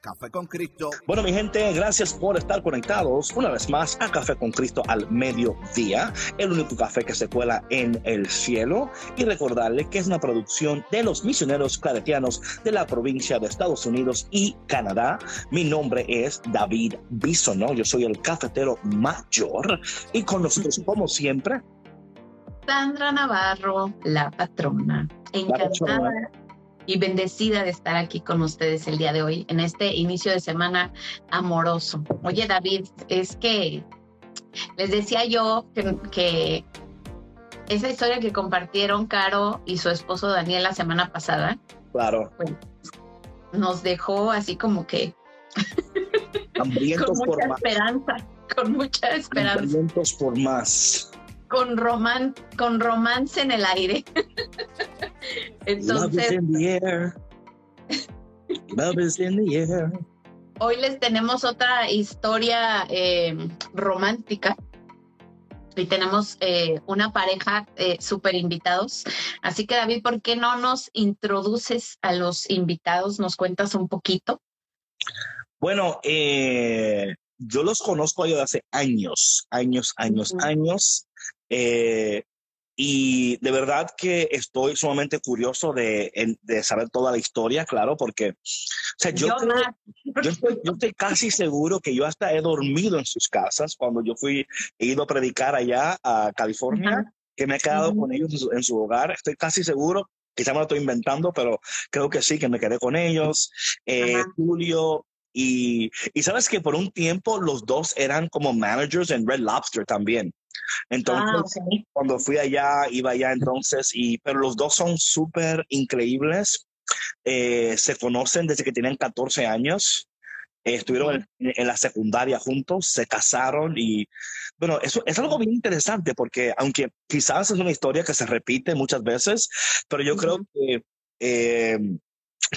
Café con Cristo. Bueno, mi gente, gracias por estar conectados una vez más a Café con Cristo al mediodía, el único café que se cuela en el cielo. Y recordarle que es una producción de los misioneros claretianos de la provincia de Estados Unidos y Canadá. Mi nombre es David Bisono, yo soy el cafetero mayor. Y con nosotros, como siempre, Sandra Navarro, la patrona. Encantada y bendecida de estar aquí con ustedes el día de hoy en este inicio de semana amoroso. Oye, David, es que les decía yo que, que esa historia que compartieron Caro y su esposo Daniel la semana pasada, claro, pues, nos dejó así como que hambrientos con por mucha más. esperanza, con mucha esperanza, Hambrientos por más. con roman, con romance en el aire. Love is Entonces, in the air. Love is in the air. Hoy les tenemos otra historia eh, romántica y tenemos eh, una pareja eh, súper invitados. Así que David, ¿por qué no nos introduces a los invitados? ¿Nos cuentas un poquito? Bueno, eh, yo los conozco yo de hace años, años, años, años. Y de verdad que estoy sumamente curioso de, de saber toda la historia, claro, porque, o sea, yo, creo- más. yo, estoy, yo estoy casi seguro que yo hasta he dormido en sus casas cuando yo fui, he ido a predicar allá a California, Ajá. que me he quedado Ujú. con ellos en su, en su hogar. Estoy casi seguro, quizá me lo estoy inventando, pero creo que sí, que me quedé con ellos. Eh. Julio y, y sabes que por un tiempo los dos eran como managers en Red Lobster también. Entonces, Ah, ok. cuando fui allá, iba allá entonces, y, pero los dos son súper increíbles. Eh, se conocen desde que tenían 14 años. Eh, estuvieron en, en la secundaria juntos, se casaron y bueno, eso es algo bien interesante porque aunque quizás es una historia que se repite muchas veces, pero yo creo Ujú. que eh,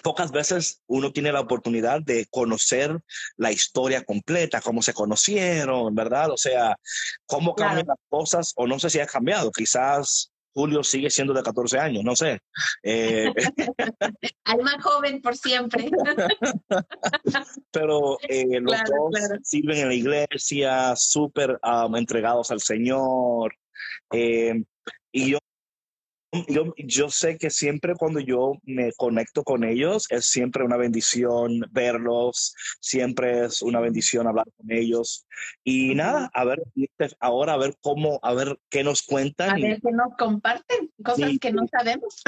pocas veces uno tiene la oportunidad de conocer la historia completa, cómo se conocieron, ¿verdad? O sea, cómo Claro. cambian las cosas, o no sé si ha cambiado, quizás Julio sigue siendo de 14 años, no sé. Eh, Alma joven por siempre. pero eh, los Claro, dos claro. sirven en la iglesia, súper um, entregados al Señor. Eh, y yo, yo, yo sé que siempre cuando yo me conecto con ellos es siempre una bendición verlos, siempre es una bendición hablar con ellos. Y nada, a ver, ahora a ver cómo, a ver qué nos A cuentan. y- ver qué nos comparten, cosas Sí, que no sabemos.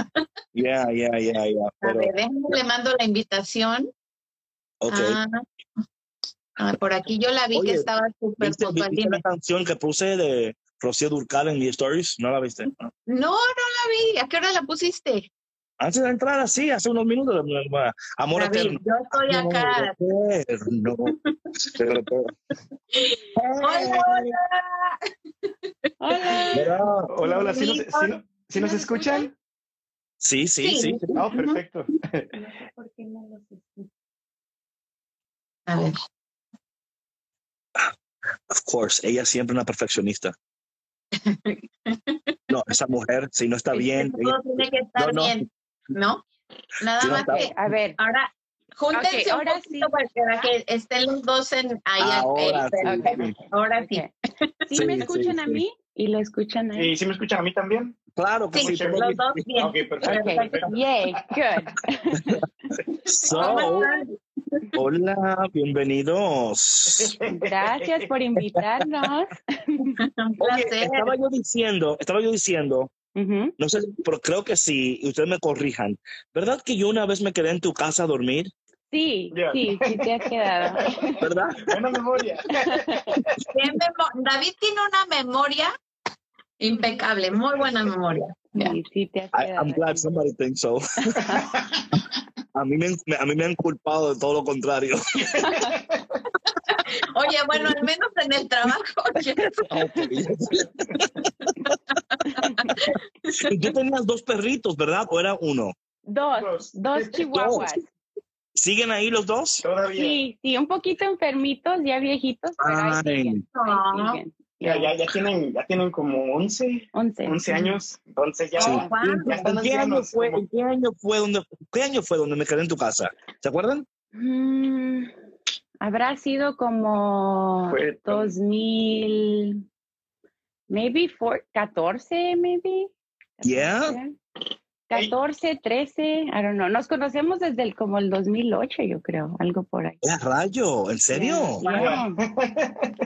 Ya, ya, ya, ya. A ver, déjenme, le mando la invitación. ok. Ah, ah, por aquí yo la vi Oye, que estaba súper ¿Viste, viste la canción que puse de Rocío Durcal en mis stories? ¿No la viste? No, no la vi. ¿A qué hora la pusiste? Antes de entrar así, hace unos minutos, amor David, eterno. yo estoy Amor acá. eterno. Hola, hola. Hola. Mira, Hola, hola. ¿Sí nos, sí no- sí nos escuchan? Sí, sí, Sí. sí. Oh, perfecto. A ver, Of course, ella es siempre una perfeccionista. No, esa mujer, si no está bien. todo ella- tiene que estar No, no. bien, ¿no? Nada Sí, no más está- que A ver, ahora júntense Ok, un ahora poquito sí. para que, para que estén los dos en ahí. al- Ahora eh, sí, sí. Ahora sí. ¿sí, Sí, me sí, escuchan a sí. mí y lo escuchan a él? ¿Y si me escuchan a mí también? Claro que Sí, sí. los dos bien. Ok, perfecto. Ok, perfecto. yay, good. So. Hola, bienvenidos. Gracias por invitarnos. Un Oye, placer. estaba yo diciendo, estaba yo diciendo, no sé, pero creo que sí, y ustedes me corrijan. ¿Verdad que yo una vez me quedé en tu casa a dormir? Sí, sí, sí te has quedado. ¿Verdad? Buena memoria. David tiene una memoria impecable, muy buena memoria. Sí, sí te has I, quedado. I'm glad somebody thinks so. a, mí me, han- a mí me han culpado de todo lo contrario. Oye, bueno, al menos en el trabajo. y tú tenías dos perritos, ¿verdad? ¿O era uno? Dos, Dos. dos chihuahuas. ¿Siguen ahí los dos? Todavía. Sí, sí, un poquito enfermitos, ya viejitos, pero ahí Ay. siguen. Ah. Ahí siguen. Ya, ya, ya tienen, ya tienen como 11, Once. 11 años. Entonces ya, Sí. Oh, wow. ya están ¿En qué año fue, como- qué año fue donde, qué año fue donde me quedé en tu casa? ¿Se acuerdan? Mm, habrá sido como Fue- 2000, maybe four, 14, maybe. Yeah. 14, 13, I don't know. Nos conocemos desde el, como el 2008, yo creo, algo por ahí. ¿Qué rayo? ¿En serio? Yeah.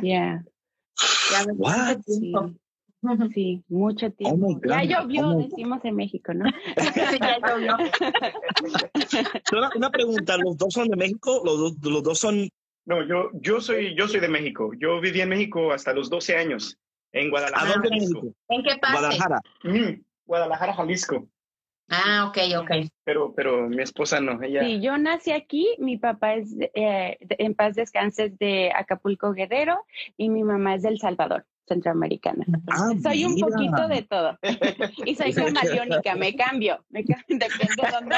Yeah. Ya What? Sí, tiempo. sí, mucho Oh tiempo. Ya llovió, oh decimos en México, ¿no? Ya llovió. Una, una pregunta, ¿los dos son de México? ¿Los, dos- los dos son... No, yo, yo, soy, yo soy de México. Yo viví en México hasta los 12 años, en ¿A Guadalajara, dónde. México? ¿En qué parte? Guadalajara. Mm, Guadalajara, Jalisco. Ah, ok, ok. Pero, pero mi esposa no, ella. Sí, yo nací aquí, mi papá es eh, de- en paz descanses de Acapulco Guerrero y mi mamá es del Salvador, centroamericana. Ah, soy un mira. poquito de todo. Y soy camaleónica, me cambio, me cambio, depende de dónde.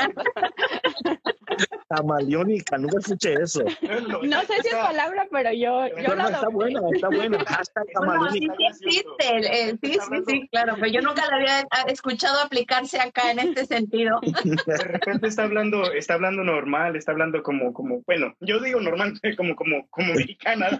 Camaleónica, nunca escuché eso. No sé si es palabra, pero yo, yo Pero lo está adopté. buena, está buena. Hashtag Bueno, sí, camaleónica. sí existe. el- el- sí, sí, sí, claro, pero yo nunca la había ah, escuchado aplicarse acá en este sentido. De repente está hablando, está hablando normal, está hablando como, como, bueno, yo digo normal, como, como, como mexicana.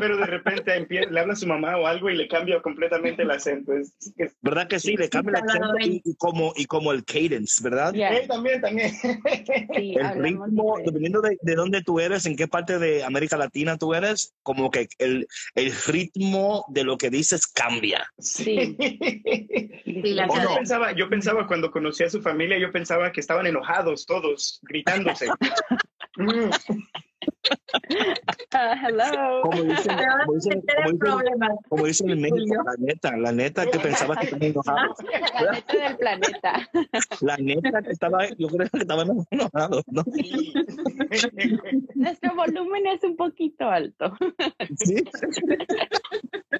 Pero de repente le habla a su mamá o algo y le cambia completamente el acento. Es, es- ¿Verdad que sí? Le cambia el acento y, y como, y como el cadence, ¿verdad? Ya, Eh, también, también. Sí, El ritmo, dependiendo de, de dónde tú eres, en qué parte de América Latina tú eres, como que el, el ritmo de lo que dices cambia. Sí. Sí, la ¿O Yo no? pensaba, yo pensaba cuando conocí a su familia, yo pensaba que estaban enojados todos, gritándose. Mm, Ah, hello. Como dicen, como dicen, tienen como dicen- problemas. como dicen en México, la neta, la neta que pensaba que estaban enojados. La neta del planeta. La neta que estaba, yo creo que estaban enojados, ¿no? Nuestro volumen es un poquito alto. Sí.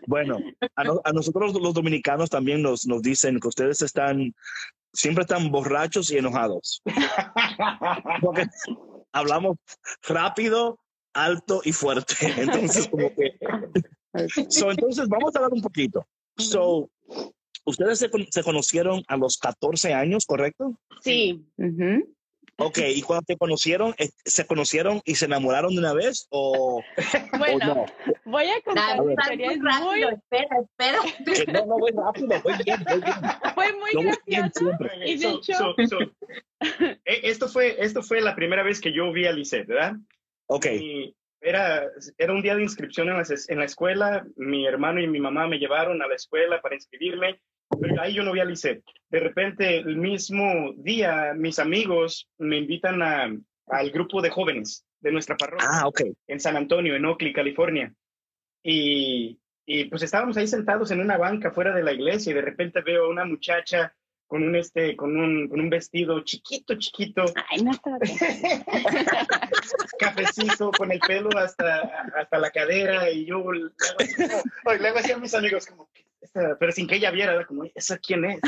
Bueno, a, no- a nosotros los dominicanos también nos, nos dicen que ustedes están, siempre están borrachos y enojados. Porque hablamos rápido, alto y fuerte. Entonces, como que... So, entonces, vamos a hablar un poquito. So, ustedes se, con- se conocieron a los 14 años, ¿correcto? Sí. ujú. Ok, y cuando te conocieron, eh, ¿se conocieron y se enamoraron de una vez o, o Bueno, no? voy a contar vas historia. muy rápido. muy, Espera, espera. Que no, no voy rápido, voy bien, voy bien. fue muy Yo voy bien. Y de So- hecho- so- so, eh, esto fue esto fue la primera vez que yo vi a Lisette, ¿verdad? Ok, Y era, era un día de inscripción en la, en la escuela. Mi hermano y mi mamá me llevaron a la escuela para inscribirme, pero ahí yo no vi a Lisette. De repente, el mismo día, mis amigos me invitan a- al grupo de jóvenes de nuestra parroquia ah, ok. en San Antonio, en Oakley, California. Y, y, pues estábamos ahí sentados en una banca fuera de la iglesia y de repente veo a una muchacha con un, este, con un, con un vestido chiquito, chiquito, Ay, no. cafecito, con el pelo hasta, hasta la cadera y yo le hago como- le hago así a mis amigos como, pero sin que ella viera, era como, ¿esa quién es?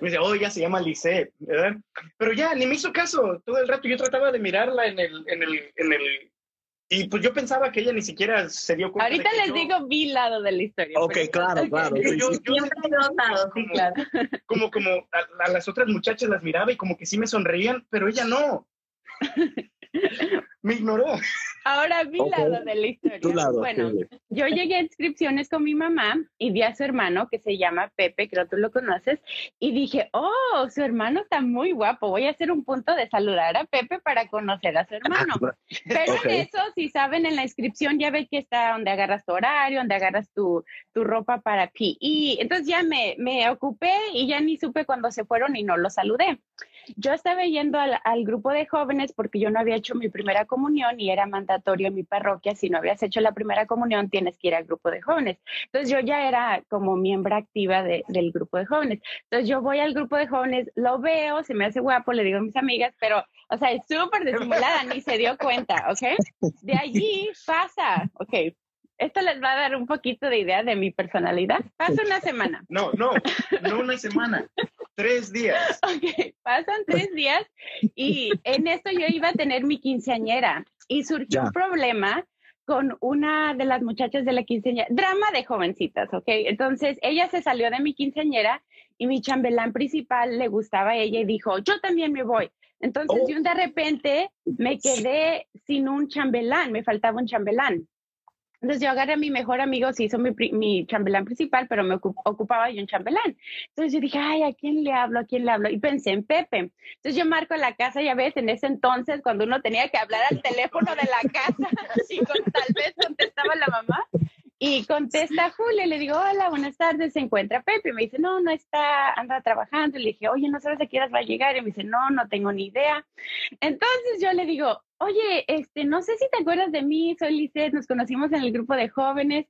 me dice, oh, ella se llama Lisette, ¿verdad? Pero ya, ni me hizo caso, todo el rato yo trataba de mirarla en el, en el, en el, y pues yo pensaba que ella ni siquiera se dio cuenta. de Ahorita que les yo- digo mi lado de la historia. Ok, pero- claro, claro. yo- sí, yo- sí. yo Siempre he notado, sí, claro. como, como a, a las otras muchachas las miraba y como que sí me sonreían, pero ella no. Me ignoró. Ahora mi lado de la historia. Tu lado. Bueno, sí. yo llegué a inscripciones con mi mamá y vi a su hermano que se llama Pepe, creo tú lo conoces, y dije, oh, su hermano está muy guapo, voy a hacer un punto de saludar a Pepe para conocer a su hermano. Pero Ok. en eso, si saben, en la inscripción ya ves que está donde agarras tu horario, donde agarras tu, tu ropa para PE. Entonces ya me, me ocupé y ya ni supe cuando se fueron y no los saludé. Yo estaba yendo al, al, grupo de jóvenes porque yo no había hecho mi primera comunión y era mandatorio en mi parroquia, si no habías hecho la primera comunión tienes que ir al grupo de jóvenes. Entonces yo ya era como miembro activa de, del grupo de jóvenes. Entonces yo voy al grupo de jóvenes, lo veo, se me hace guapo, le digo a mis amigas, pero, o sea, es súper disimulada, ni se dio cuenta, ¿ok? De allí pasa, ok, esto les va a dar un poquito de idea de mi personalidad. Pasa una semana. No, no, no una semana. tres días. Ok, pasan tres días y en esto yo iba a tener mi quinceañera y surgió un problema con una de las muchachas de la quinceañera, drama de jovencitas, ¿ok? Entonces ella se salió de mi quinceañera y mi chambelán principal le gustaba a ella y dijo, yo también me voy. Entonces oh. yo de repente me quedé sin un chambelán, me faltaba un chambelán. Entonces yo agarré a mi mejor amigo, se hizo mi, mi chambelán principal, pero me ocupaba yo un chambelán. Entonces yo dije, ay, ¿a quién le hablo? ¿A quién le hablo? Y pensé en Pepe. Entonces yo marco la casa, ya ves, en ese entonces, cuando uno tenía que hablar al teléfono de la casa, y con, tal vez contestaba la mamá, y contesta Julia, le digo, hola, buenas tardes, ¿se encuentra Pepe? Y me dice, no, no está, anda trabajando. le dije, oye, ¿no sabes a qué horas va a llegar? Y me dice, no, no tengo ni idea. Entonces yo le digo, oye, este, no sé si te acuerdas de mí, soy Lisette, nos conocimos en el grupo de jóvenes.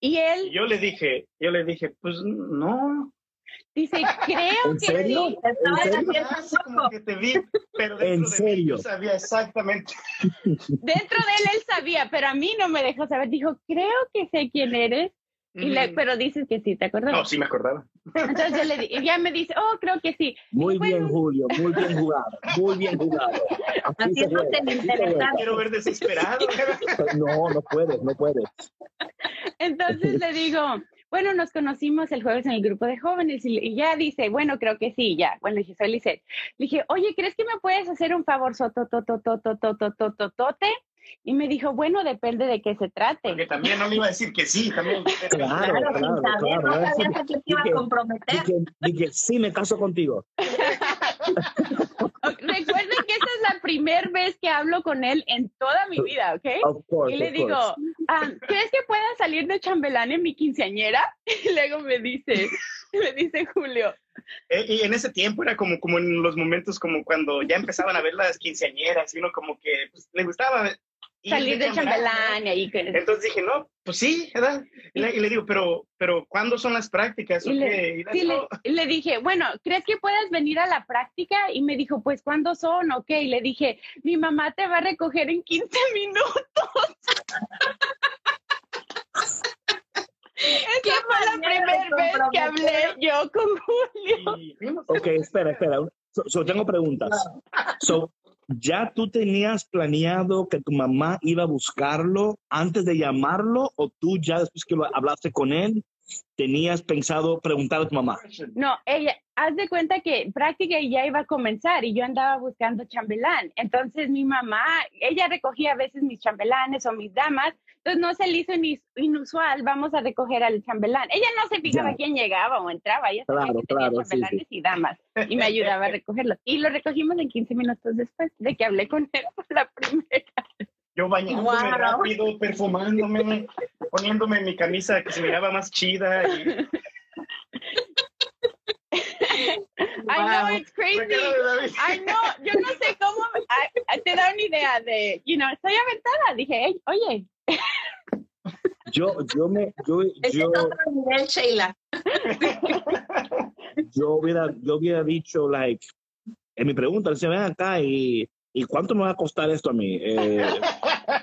Y él... Yo le dije, yo le dije, pues no, Dice, creo que serio? sí. ¿En Como que te vi, pero dentro ¿En serio? Mí yo sabía exactamente. Dentro de él él sabía, pero a mí no me dejó saber. Dijo, creo que sé quién eres. Y le, pero dices que sí, ¿te acuerdas? No, sí me acordaba. Entonces yo le y ya me dice, oh, creo que sí. Muy bien, Julio, muy bien jugado, muy bien jugado. Así, es interesante. Quiero ver desesperado. no, no puedes, no puedes. Entonces le digo, bueno, nos conocimos el jueves en el grupo de jóvenes y, ya dice, bueno, creo que sí, ya. Bueno, le dije, soy Lisette. Le dije, oye, ¿crees que me puedes hacer un favor, sototototototototote? Y me dijo, bueno, depende de qué se trate. Porque también no me iba a decir que sí, también. Claro, claro, claro. claro, no sabía que te iba a comprometer. Dije, sí, me caso contigo. Recuerden que esa es la primera vez que hablo con él en toda mi vida, ¿ok? y le digo, ah, ¿crees que pueda salir de chambelán en mi quinceañera? Y luego me dice, me dice Julio. Eh, y en ese tiempo era como, como en los momentos como cuando ya empezaban a ver las quinceañeras y uno como que pues, le gustaba salir de chambelán y ahí Entonces dije, no, pues sí, ¿verdad? Y le, digo, pero, pero ¿cuándo son las prácticas? Y le, le, dije, bueno, ¿crees que puedas venir a la práctica? Y me dijo, pues ¿cuándo son? Ok, y le dije, mi mamá te va a recoger en 15 minutos. Esa fue la primera vez que hablé yo con Julio. Ok, espera, espera. So, tengo preguntas. So, ¿Ya tú tenías planeado que tu mamá iba a buscarlo antes de llamarlo o tú ya después que hablaste con él tenías pensado preguntar a tu mamá? No, ella, haz de cuenta que práctica ya iba a comenzar y yo andaba buscando chambelán. Entonces mi mamá, ella recogía a veces mis chambelanes o mis damas entonces no se le hizo inusual, vamos a recoger al chambelán. Ella no se fijaba quién llegaba o entraba, ella sabía que tenía chambelanes y damas y me ayudaba a recogerlos. Y lo recogimos en 15 minutos después de que hablé con él por la primera Yo bañándome rápido, perfumándome, poniéndome mi camisa que se miraba más chida. Y... I know it's crazy. I know, yo no sé cómo te da una idea de, you know, estoy aventada. Dije, oye, yo, yo me, yo, yo, Sheila. yo hubiera, yo hubiera dicho, like, en mi pregunta, se ven acá y, ¿y cuánto me va a costar esto a mí? Eh,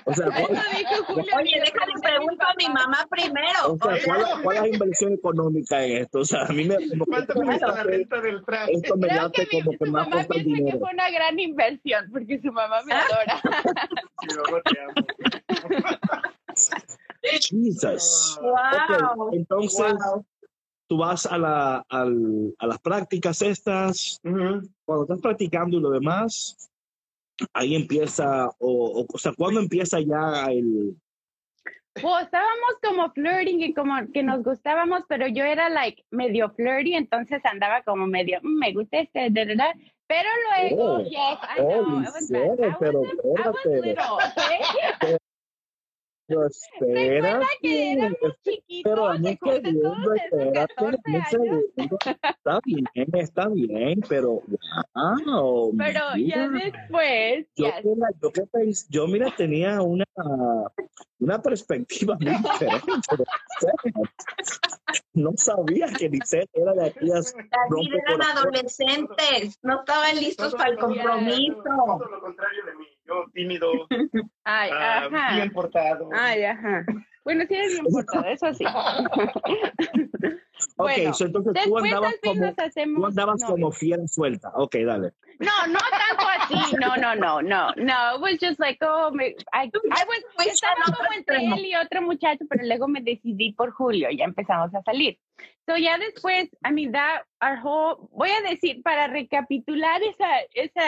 o sea, Oye, déjale pregunto a mi mamá primero. O sea, ¿cuál, ¿cuál, es la inversión económica en esto? O sea, a mí me... ¿Cuánto cuesta la renta del traje? Esto me Creo que, como que el dinero. que fue una gran inversión, porque su mamá me adora. Sí, mamá te amo. Jesus. Wow. Entonces, tú vas a, la, al, a las prácticas estas, cuando estás practicando y lo demás, ahí empieza, o, o, o sea, ¿cuándo empieza ya el, pues estábamos como flirting y como que nos gustábamos, pero yo era like medio flirty, entonces andaba como medio, mm, me gusta este, de verdad. Pero luego, oh, yes, I know, oh, I was, I was, pero I was little, okay? Pero espera. que éramos chiquitos, Pero se dame cuentan todos segundo, esos espérate, 14 dame años. segundo. Está bien, está bien, pero wow. Pero ya mira. después, Yo, ya que la- yo, que pens- yo, mira, tenía una, una perspectiva muy diferente. No sabía que Lisette era de aquellas David eran adolescentes, no estaban listos para el compromiso. Todo lo contrario de mí. Yo tímido, Ay, ah, ajá. bien portado. Ay, ajá. Bueno, sí eres bien portado, eso sí. Ok, Bueno, so entonces tú andabas como, hacemos tú andabas novios. como fiera suelta. Ok, dale. No, no tanto así. No, no, no, no. No, it was just like, oh, me, I, I was, estaba como entre él y otro muchacho, pero luego me decidí por Julio, ya empezamos a salir. So ya después, I mean, that, our whole, voy a decir, para recapitular esa, esa,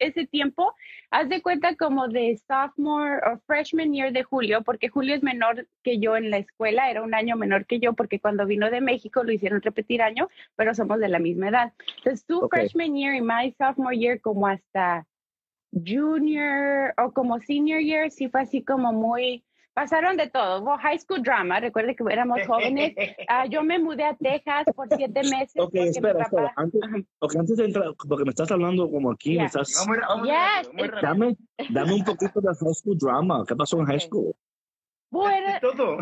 ese tiempo, haz de cuenta como de sophomore o freshman year de Julio, porque Julio es menor que yo en la escuela, era un año menor que yo, porque cuando vino de México lo hicieron repetir año, pero somos de la misma edad. Entonces, tu Ok. freshman year y my sophomore year, como hasta junior o como senior year, sí fue así como muy, pasaron de todo. Hubo high school drama, recuerde que éramos jóvenes. Ah, yo me mudé a Texas por siete meses. Ok, espera, papá- espera. Antes, Ajá. ok, antes de entrar, porque me estás hablando como aquí, Ya. me estás... Vamos, vamos Yes, rápido. Dame, dame un poquito de high school drama. ¿Qué pasó en high school? Bueno, todo.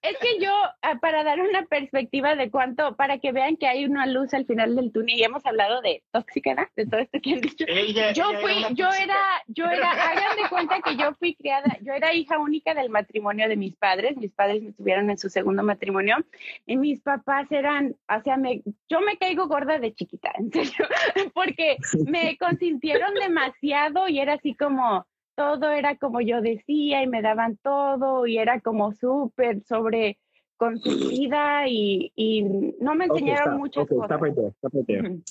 Es que yo, ah, para dar una perspectiva de cuánto, para que vean que hay una luz al final del túnel, y hemos hablado de tóxica, de todo esto que han dicho. Ella- Yo ella fui, una yo tóxica. era, yo era, hagan de cuenta que yo fui criada, yo era hija única del matrimonio de mis padres, mis padres me tuvieron en su segundo matrimonio, y mis papás eran, o sea, me, yo me caigo gorda de chiquita, en serio, porque me consintieron demasiado y era así como, todo era como yo decía y me daban todo y era como súper sobre consentida y, y no me enseñaron está, muchas ok, cosas. está right there, está right there. Ujú.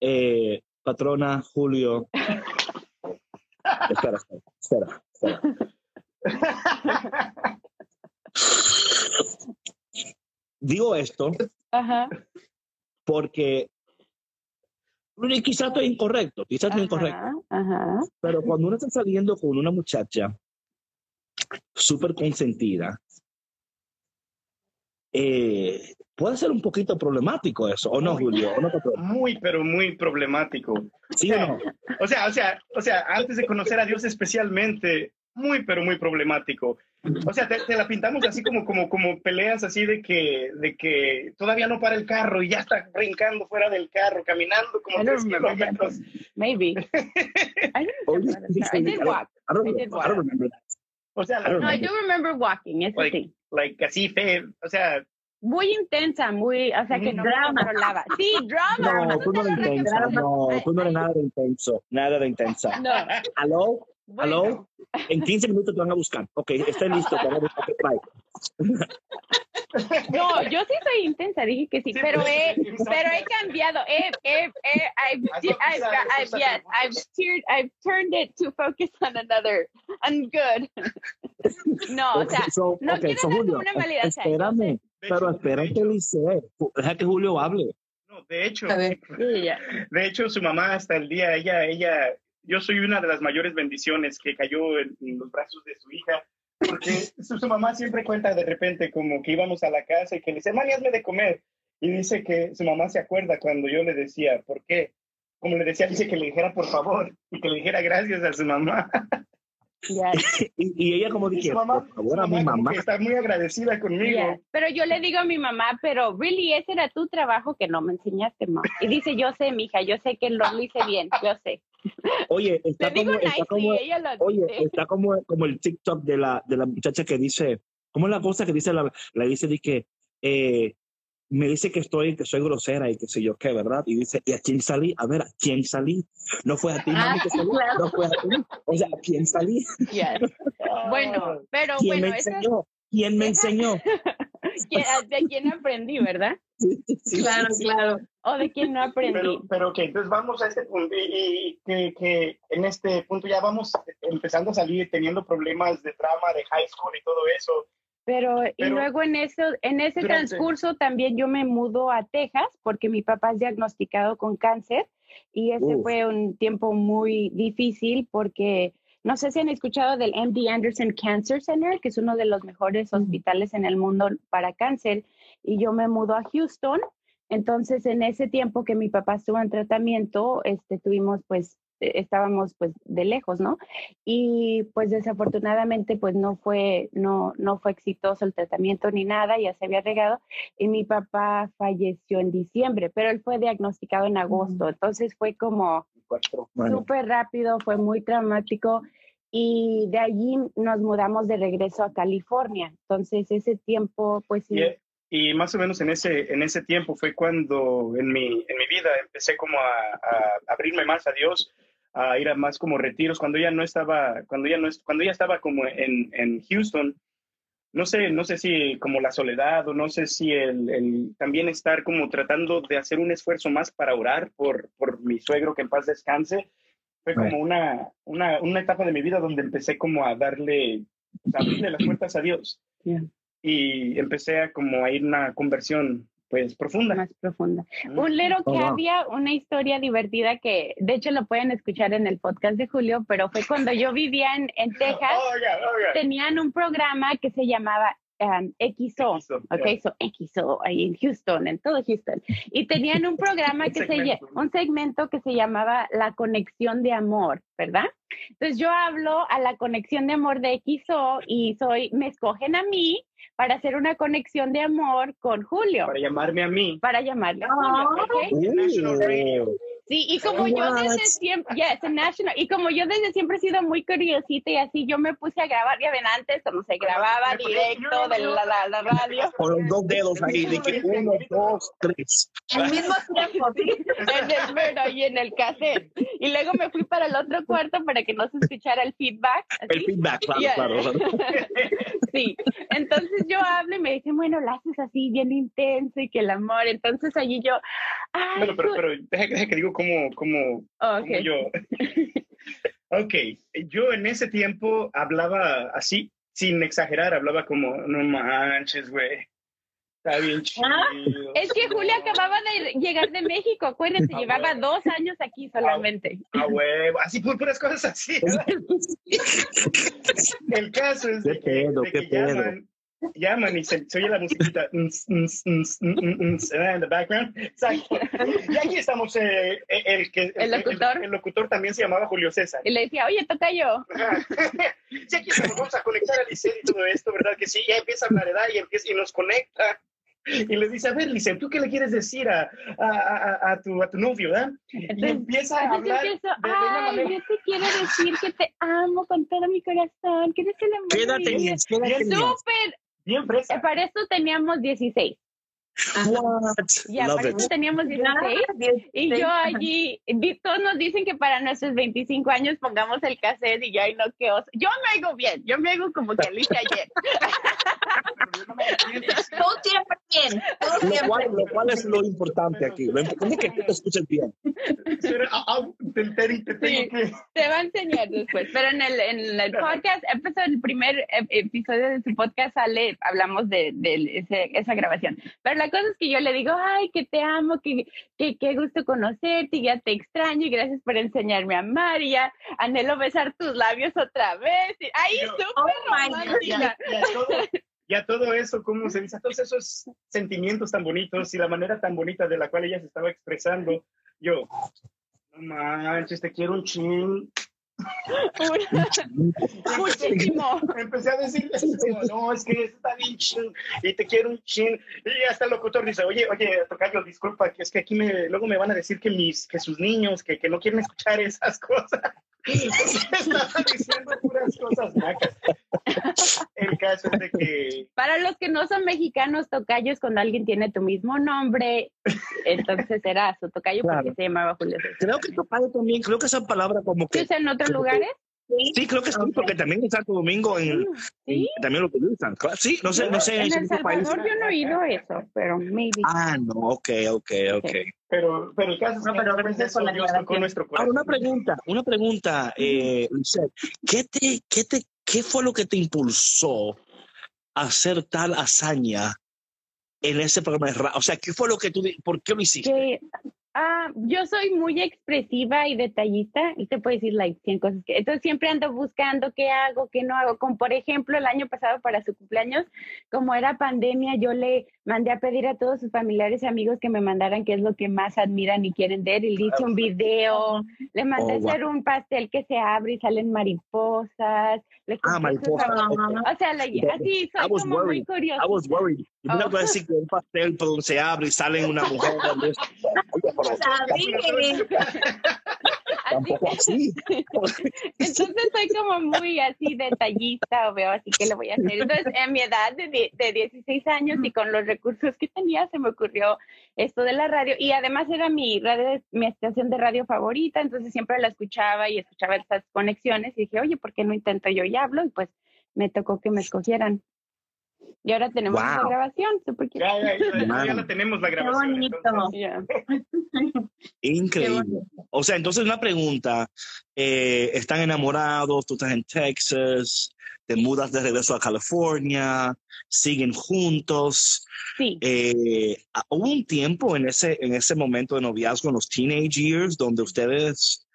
Eh, patrona, Julio. espera, espera, espera, espera. Digo esto Ajá. porque y quizás estoy incorrecto, quizás estoy incorrecto, Ajá, pero cuando uno está saliendo con una muchacha súper consentida, eh, puede ser un poquito problemático eso, ¿o no, Julio? ¿O no? Muy, pero muy problemático. ¿Sí o no? O sea, o sea, o sea, antes de conocer a Dios especialmente, muy, pero muy problemático. O sea, te, te la pintamos así como, como, como peleas así de que, de que todavía no para el carro y ya está brincando fuera del carro, caminando como I tres kilómetros. Maybe. I don't Oye, remember that. I did walk. I don't, remember that. O sea, No, I do remember walking, eso sí. like así fe, o sea, Muy intensa, muy, o sea, que no Drama. controlaba. Sí, drama. No, tú no eres intensa, no, tú no eres nada de intenso, nada de intensa. No. ¿Aló? Bueno. ¿Aló? En 15 minutos te van a buscar. Ok, estoy listo, te van a buscar. Bye. No, yo sí soy intensa, dije que sí, Sí, pero pues, he, pero he cambiado. He, he, he, I've, I've, got- I've, yes, I've I've turned it to focus on another, on good. No, o Ok, sea, so- no ok, quiero so Julio, una o yo espérame, de pero hecho- espérate, de hecho- Lice. Deja que Julio hable. no, de hecho, de hecho, su mamá hasta el día, ella, ella, yo soy una de las mayores bendiciones que cayó en, en los brazos de su hija, porque su, su mamá siempre cuenta de repente como que íbamos a la casa y que le dice, mami, hazme de comer. Y dice que su mamá se acuerda cuando yo le decía, ¿por qué? Como le decía, dice que le dijera por favor y que le dijera gracias a su mamá. Y, y ella como Y dije, su mamá, por favor, a mi mamá. está muy agradecida conmigo. Pero yo le digo a mi mamá, pero really ese era tu trabajo que no me enseñaste, mamá. Y dice, yo sé, mija, yo sé que lo hice bien, yo sé. Oye, está como, está como, oye, está como, como el TikTok de la, de la muchacha que dice, ¿cómo es la cosa que dice la, la dice de que eh, me dice que estoy, que soy grosera y que sé yo qué, ¿verdad? Y dice, ¿y a quién salí? A ver, ¿a quién salí? No fue a ti, mami, que salí, claro. no fue a ti. O sea, ¿a quién salí? Yes. Bueno, pero ¿Quién bueno, me enseñó? ¿Quién me enseñó? ¿Quién- ¿De quién aprendí, verdad? Sí, sí, Claro, sí. claro. ¿O de quién no aprendí? Pero, pero ok, entonces vamos a este punto y, y que, que en este punto ya vamos empezando a salir teniendo problemas de trama, de high school y todo eso. Pero, y Pero- luego en eso, en ese Durante- transcurso también yo me mudo a Texas porque mi papá es diagnosticado con cáncer y ese Uf. fue un tiempo muy difícil porque no sé si han escuchado del MD Anderson Cancer Center, que es uno de los mejores hospitales en el mundo para cáncer, y yo me mudo a Houston. Entonces, en ese tiempo que mi papá estuvo en tratamiento, este, tuvimos pues e-, estábamos pues de lejos, ¿no? Y pues desafortunadamente pues no fue, no, no fue exitoso el tratamiento ni nada, ya se había regado y mi papá falleció en diciembre, pero él fue diagnosticado en agosto, entonces fue como súper rápido, fue muy traumático y de allí nos mudamos de regreso a California, entonces ese tiempo pues sí. Y, más o menos en ese, en ese tiempo fue cuando en mi, en mi vida empecé como a, a abrirme más a Dios, a ir a más como retiros. Cuando ya no estaba, cuando ya no, cuando ya estaba como en, en Houston, no sé, no sé si como la soledad o no sé si el, el, también estar como tratando de hacer un esfuerzo más para orar por, por mi suegro que en paz descanse, fue como una, una, una, etapa de mi vida donde empecé como a darle, a abrirle las puertas a Dios. Y empecé a como a ir una conversión pues profunda. Más profunda. Un lero que oh, había una historia divertida que de hecho lo pueden escuchar en el podcast de Julio, pero fue cuando yo vivía en, en Texas, tenían un programa que se llamaba um, XO, ok, so XO ahí en Houston, en todo Houston, y tenían un programa que se, un segmento que se llamaba La Conexión de Amor, ¿verdad? Entonces yo hablo a la conexión de amor de XO y soy, me escogen a mí para hacer una conexión de amor con Julio. Para llamarme a mí. Para llamarle a Julio. Sí, y como yo desde siempre, yes, national, y como yo desde siempre he sido muy curiosita y así, yo me puse a grabar, ya ven antes, cuando se grababa directo de la, la, la radio. Con los dos dedos ahí, de que uno, dos, tres. Al mismo tiempo, sí. En el, bueno, y en el cassette. Y luego me fui para el otro cuarto para que no se escuchara el feedback. El feedback, claro, claro. sí, entonces yo hablo y me dicen, bueno, lo haces así, bien intenso y que el amor. Entonces allí yo, ay. Bueno, pero, pero deja, que digo como, como, yo. ok, yo en ese tiempo hablaba así, sin exagerar, hablaba como, no manches, güey. Está bien ah, chido. es que Julia acababa de llegar de México, acuérdense, llevaba dos años aquí solamente. Ah, huevo, así por puras cosas así. El caso es de que, de que llaman, llaman y se, oye la musiquita en the background. Exacto. Y aquí estamos, eh, eh, el, que, el, locutor. El, locutor también se llamaba Julio César. Y le decía, oye, toca yo. sí, aquí estamos, vamos a conectar a Liceo y todo esto, ¿verdad? Que sí, ya empieza a hablar edad y, empieza, y nos conecta. Y le dice, a ver, Liceo, ¿tú qué le quieres decir a, a, a, a tu, a tu novio, verdad? y empieza a hablar empiezo, de, de Ay, yo te quiero decir que te amo con todo mi corazón, que eres el amor Quédate, quédate. Súper Bien fresa. Eh, para esto teníamos 16. What? Ya, para eso teníamos 16. Y yo allí, todos nos dicen que para nuestros 25 años pongamos el cassette y ya, y no, que os... Yo me hago bien, yo me hago como que lo hice ayer. Todo siempre bien. Lo cual, lo cual es lo importante aquí. Lo importante es que tú te escuches bien. te va a enseñar después. Pero en el, en el podcast, empezó el primer episodio de su podcast, sale, hablamos de, de ese, esa grabación. Pero la cosa es que yo le digo, ay, que te amo, que, que, que gusto conocerte, y ya te extraño, y gracias por enseñarme a amar, y ya anhelo besar tus labios otra vez. Y, ay, súper oh ya, ya, todo, eso, cómo se dice, todos esos sentimientos tan bonitos y la manera tan bonita de la cual ella se estaba expresando, yo, no manches, te quiero un ching, Muchísimo. Empecé a decir, no, es que está bien chin y te quiero un chin. Y hasta el locutor dice, oye, oye, Tocayo, disculpa, que es que aquí me, luego me van a decir que, mis, que sus niños, que no quieren escuchar esas cosas. Estaban diciendo puras cosas macas. El caso es de que... Para los que no son mexicanos, Tocayo es cuando alguien tiene tu mismo nombre, entonces era su Tocayo porque se llamaba Julio César. Creo que Tocayo también, creo que esa palabra como que... en otros lugares? Sí, creo que sí, porque también en Santo Domingo en, ¿Sí? también lo utilizan. Sí, no sé, no sé. En El Salvador yo no he oído eso, pero maybe. Ah, no, ok, ok, ok. Pero, pero el caso es no, pero gracias con la Dios con nuestro corazón. Ahora, una pregunta, una pregunta, eh, ¿qué te, qué te, qué fue lo que te impulsó a hacer tal hazaña en ese programa de radio? O sea, ¿qué fue lo que tú, por qué lo hiciste? Que Ah, yo soy muy expresiva y detallista, y te puedo decir like 100 cosas que, entonces siempre ando buscando qué hago, qué no hago, como por ejemplo el año pasado para su cumpleaños, como era pandemia, yo le mandé a pedir a todos sus familiares y amigos que me mandaran qué es lo que más admiran y quieren ver, y le hice un video, le mandé Oh, hacer un pastel que se abre y salen mariposas, le Ah, mariposas. o sea, like, así I soy was como muy worried. curiosa. I was worried. Oh. voy a decir que un pastel pero se abre y sale una mujer. Pero David, tampoco así. Entonces soy como muy así detallista o veo así que lo voy a hacer. Entonces, a mi edad de, de 16 años y con los recursos que tenía, se me ocurrió esto de la radio. Y además era mi radio, mi estación de radio favorita, entonces siempre la escuchaba y escuchaba estas conexiones y dije, oye, ¿por qué no intento yo y hablo? Y pues me tocó que me escogieran. Y ahora tenemos Wow. una grabación. Ya, ya, ya, ya, Man. la tenemos la qué grabación. bonito. entonces. Ya. Increíble. O sea, entonces una pregunta. eh, están enamorados, tú estás en Texas, te mudas de regreso a California, siguen juntos. Sí. Eh, hubo un tiempo en ese, en ese momento de noviazgo, en los teenage years, donde ustedes,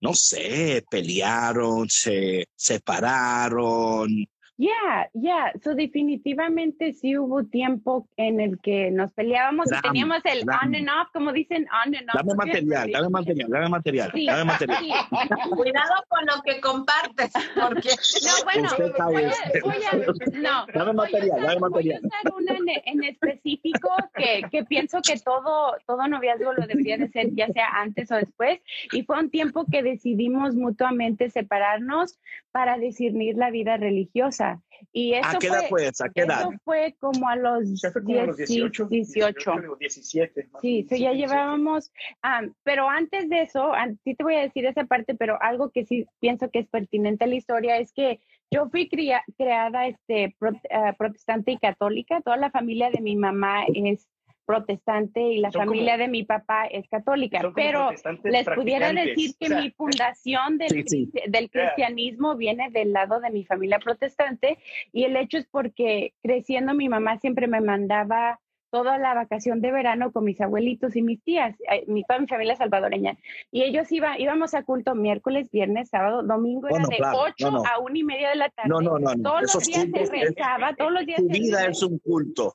no sé, pelearon, se separaron. Ya, ya, so definitivamente sí hubo tiempo en el que nos peleábamos y teníamos el on and off, como dicen, on and off. Dame material, dame material, dame material, Sí, dame material. sí. Cuidado con lo que compartes, porque No, bueno, voy a, voy a- no, Dame voy a material, usar- dame voy a material. usar una en, en específico que, que pienso que todo, todo noviazgo lo debería de ser, ya sea antes o después, y fue un tiempo que decidimos mutuamente separarnos para discernir la vida religiosa. Y eso ¿A qué edad fue, fue esa? ¿A qué edad? eso fue como a los, Ya fue como a los 18, 18. 18, 17. más o Sí, so ya 17. llevábamos, am, pero antes de eso, sí te voy a decir esa parte, pero algo que sí pienso que es pertinente a la historia es que yo fui cría- creada este, pro- ah, protestante y católica, toda la familia de mi mamá es protestante y la Son como- familia de mi papá es católica, pero les pudiera decir que O sea, mi fundación del, Sí, sí. cristi- del cristianismo viene del lado de mi familia protestante y el hecho es porque creciendo mi mamá siempre me mandaba toda la vacación de verano con mis abuelitos y mis tías, eh, mi, toda mi familia salvadoreña. Y ellos iban, íbamos a culto miércoles, viernes, sábado, domingo, era no, de claro, 8 no, no. a una y media de la tarde. No, no, no, no. Todos los días se rezaba, todos los días tu se vida es un culto.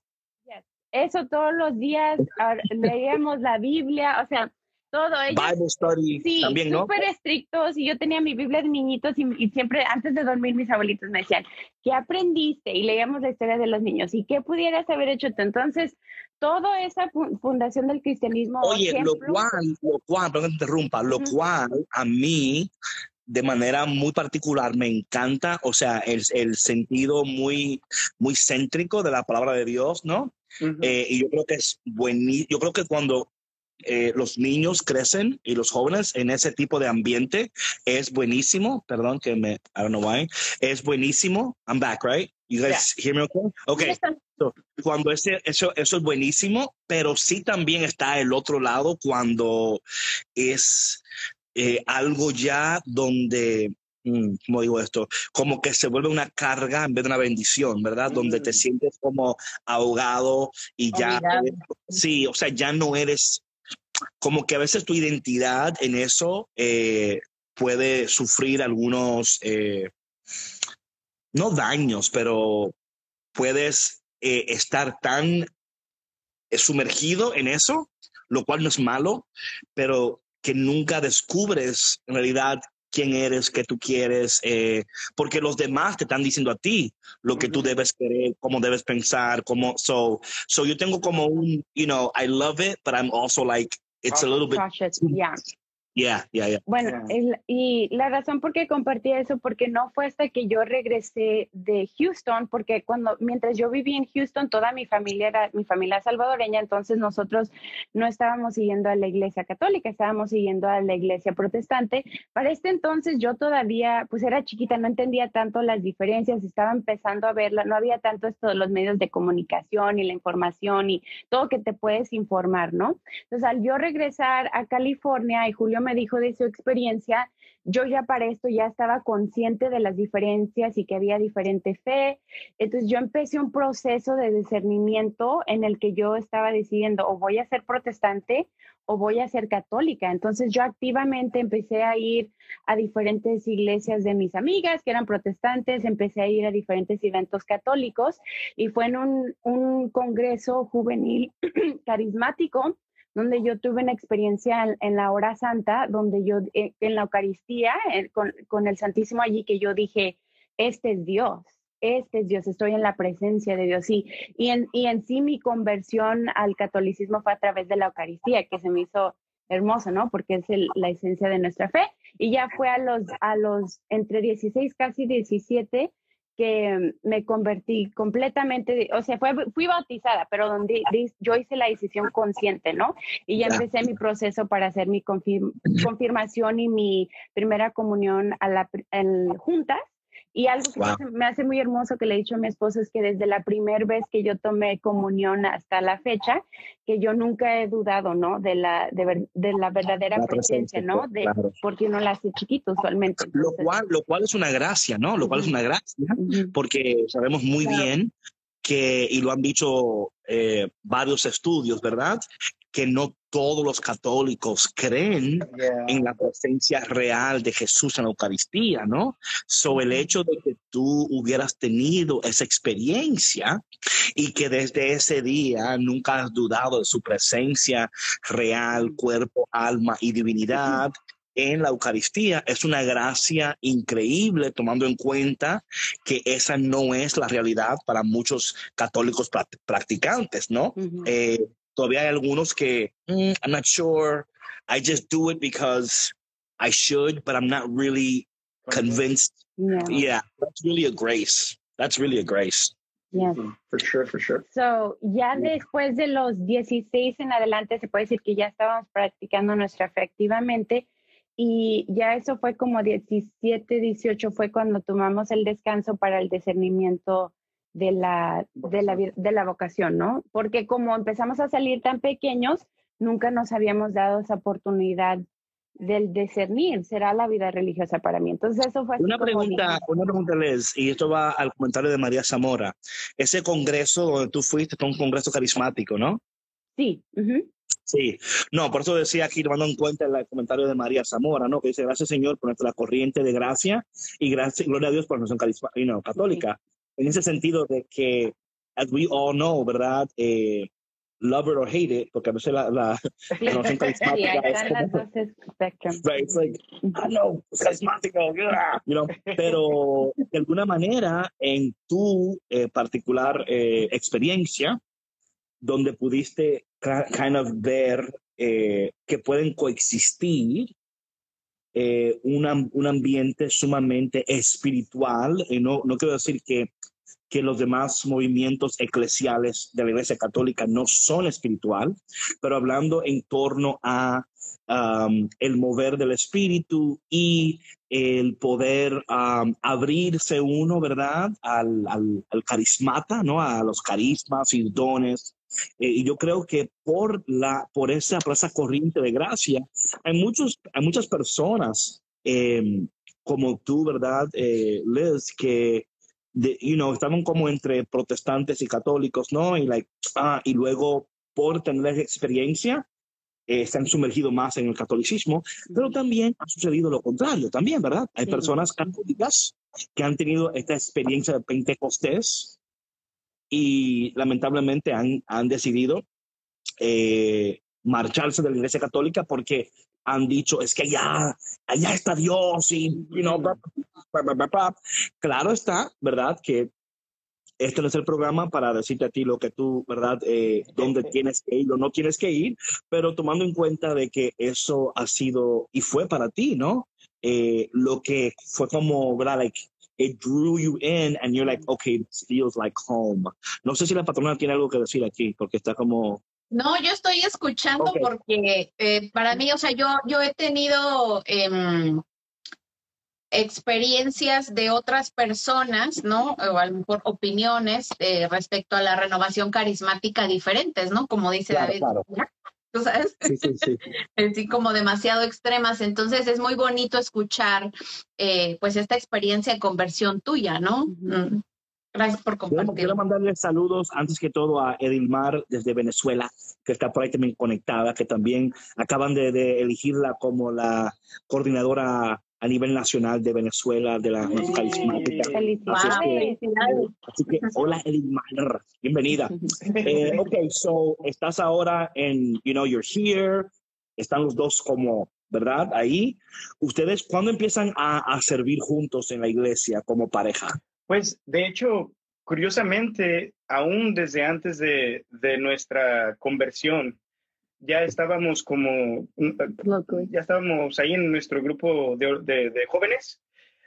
Eso todos los días, leíamos la Biblia, o sea, todo ellos Bible study Sí, también, ¿no? súper estrictos. Y yo tenía mi Biblia de niñitos y, y siempre antes de dormir mis abuelitos me decían, ¿qué aprendiste? Y leíamos la historia de los niños. ¿Y qué pudieras haber hecho tú? Entonces, toda esa fu- fundación del cristianismo. Oye, lo ejemplo, cual, lo cual, perdón que te interrumpa, lo Ujú. cual a mí de manera muy particular me encanta, o sea, el, el sentido muy, muy céntrico de la palabra de Dios, ¿no? Ujú. Eh, y yo creo que es buenísimo, yo creo que cuando eh, los niños crecen y los jóvenes en ese tipo de ambiente es buenísimo, perdón que me, I don't know why, es buenísimo, I'm back, right? You guys hear me okay? Okay. cuando ese, eso, eso es buenísimo, pero sí también está el otro lado cuando es eh, algo ya donde, ¿cómo digo esto? Como que se vuelve una carga en vez de una bendición, ¿verdad? Donde te Mm. sientes como ahogado y ya, sí, o sea, ya no eres, como que a veces tu identidad en eso eh, puede sufrir algunos, eh, no daños, pero puedes eh, estar tan sumergido en eso, lo cual no es malo, pero que nunca descubres en realidad quién eres, qué tú quieres, eh, porque los demás te están diciendo a ti lo que tú debes querer, cómo debes pensar, cómo, so, so yo tengo como un, you know, I love it, but I'm also like, it's a little bit, cautious, yeah. Yeah, yeah, yeah. Bueno, el- y la razón por qué compartí eso, porque no fue hasta que yo regresé de Houston, porque cuando, mientras yo viví en Houston, toda mi familia era, mi familia salvadoreña, entonces nosotros no estábamos siguiendo a la iglesia católica, estábamos siguiendo a la iglesia protestante. Para este entonces yo todavía, pues era chiquita, no entendía tanto las diferencias, estaba empezando a verla, no había tanto esto de los medios de comunicación y la información y todo que te puedes informar, ¿no? Entonces, al yo regresar a California y Julio me dijo de su experiencia, yo ya para esto ya estaba consciente de las diferencias y que había diferente fe. Entonces yo empecé un proceso de discernimiento en el que yo estaba decidiendo o voy a ser protestante o voy a ser católica. Entonces yo activamente empecé a ir a diferentes iglesias de mis amigas que eran protestantes, empecé a ir a diferentes eventos católicos y fue en un, un congreso juvenil carismático donde yo tuve una experiencia en, la hora santa, donde yo eh, en la Eucaristía, eh, con, el Santísimo allí, que yo dije, este es Dios, este es Dios, estoy en la presencia de Dios. Y, y, en, y en sí mi conversión al catolicismo fue a través de la Eucaristía, que se me hizo hermoso, ¿no? Porque es la esencia de nuestra fe. Y ya fue a los, a los entre 16, casi 17, que me convertí completamente, o sea, fue, fui bautizada, pero donde yo hice la decisión consciente, ¿no? Y ya empecé mi proceso para hacer mi confirmación y mi primera comunión a la, en juntas y algo que me hace muy hermoso que le he dicho a mi esposo es que desde la primera vez que yo tomé comunión hasta la fecha, que yo nunca he dudado, ¿no? De la, de, la verdadera presencia, ¿no? De, Porque uno la hace chiquito usualmente. lo, cual, lo cual es una gracia, ¿no? Lo cual es una gracia, porque sabemos muy bien que, y lo han dicho eh, varios estudios, ¿verdad? Que no todos los católicos creen en la presencia real de Jesús en la Eucaristía, ¿no? Sobre el hecho de que tú hubieras tenido esa experiencia y que desde ese día nunca has dudado de su presencia real, cuerpo, alma y divinidad en la Eucaristía es una gracia increíble, tomando en cuenta que esa no es la realidad para muchos católicos practicantes, ¿no? Eh, todavía hay algunos que, mm, I'm not sure, I just do it because I should, but I'm not really convinced. Yeah, that's really a grace. That's really a grace. Yeah. For sure, for sure. So, ya después de los 16 en adelante, se puede decir que ya estábamos practicando nuestra fe activamente y ya eso fue como 17, 18 fue cuando tomamos el descanso para el discernimiento de la, de la, de la vocación, ¿no? Porque como empezamos a salir tan pequeños, nunca nos habíamos dado esa oportunidad del discernir, será la vida religiosa para mí. Entonces eso fue... Una pregunta, una pregunta, Les, y esto va al comentario de María Zamora. Ese congreso donde tú fuiste fue un congreso carismático, ¿no? Sí. Sí, no, por eso decía aquí, tomando en cuenta el comentario de María Zamora, ¿no? Que dice, gracias Señor por nuestra corriente de gracia y gracias, gloria a Dios por nuestra carisma, you católica. En ese sentido de que, as we all know, ¿verdad? Eh, love it or hate it, porque a veces la, la, la noción carismática es como, right, it's like, I know, es carismático, you know, pero de alguna manera en tu eh, particular eh, experiencia, donde pudiste kind of ver eh, que pueden coexistir eh, un ambiente sumamente espiritual, y no, no quiero decir que, que los demás movimientos eclesiales de la Iglesia Católica no son espiritual, pero hablando en torno a el mover del espíritu y el poder abrirse uno, ¿verdad? Al, al, al, carismata, ¿no? A los carismas y dones eh, y yo creo que por, la, por, esa, por esa corriente de gracia, hay, muchos, hay muchas personas em, como tú, ¿verdad, eh, Liz, que de, you know, estaban como entre protestantes y católicos, ¿no? Y, like, ah, y luego por tener experiencia, eh, se han sumergido más en el catolicismo, pero también ha sucedido lo contrario, también, ¿verdad? Hay personas católicas que han tenido esta experiencia de Pentecostés, y lamentablemente han, han decidido eh, marcharse de la Iglesia Católica porque han dicho, es que allá, allá está Dios y, you know, claro está, ¿verdad? Que este no es el programa para decirte a ti lo que tú, ¿verdad? Eh, dónde tienes que ir o no tienes que ir, pero tomando en cuenta de que eso ha sido y fue para ti, ¿no? Eh, lo que fue como, ¿verdad? Like, it drew you in and you're like, okay, this feels like home. No sé si la patrona tiene algo que decir aquí, porque está como... No, yo estoy escuchando porque eh, para mí, o sea, yo, yo he tenido eh, experiencias de otras personas, ¿no? O a lo mejor opiniones eh, respecto a la renovación carismática diferentes, ¿no? Como dice David. Tú sabes, Sí, sí, sí. así como demasiado extremas. Entonces es muy bonito escuchar eh, pues esta experiencia de conversión tuya, ¿no? Ujú. Mm. Gracias por compartir. quiero mandarle saludos antes que todo a Edilmar desde Venezuela, que está por ahí también conectada, que también acaban de, de elegirla como la coordinadora a nivel nacional de Venezuela de la música carismática. Felicidades. Así es que- Felicidades. Así que, hola Edilmar, bienvenida. Eh, ok, so estás ahora en, you know, you're here, están los dos como, ¿verdad? Ahí. ¿Ustedes cuándo empiezan a, a servir juntos en la iglesia como pareja? Pues, de hecho, curiosamente, aún desde antes de, de nuestra conversión, ya estábamos como, Locos. ya estábamos ahí en nuestro grupo de, de- de jóvenes.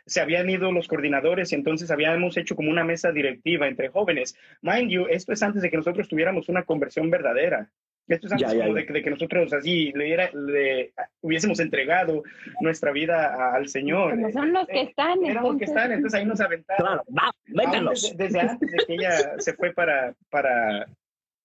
Se habían ido los coordinadores y entonces habíamos hecho como una mesa directiva entre jóvenes. Mind you, esto es antes de que nosotros tuviéramos una conversión verdadera. Esto es antes Ya, ya, como ya. De, de que nosotros así le, era- le hubiésemos entregado nuestra vida a- al Señor. Como son los que están. Eran los que están, entonces ahí nos aventaron. Claro, va, mételos. Desde, desde antes de que ella se fue para, para,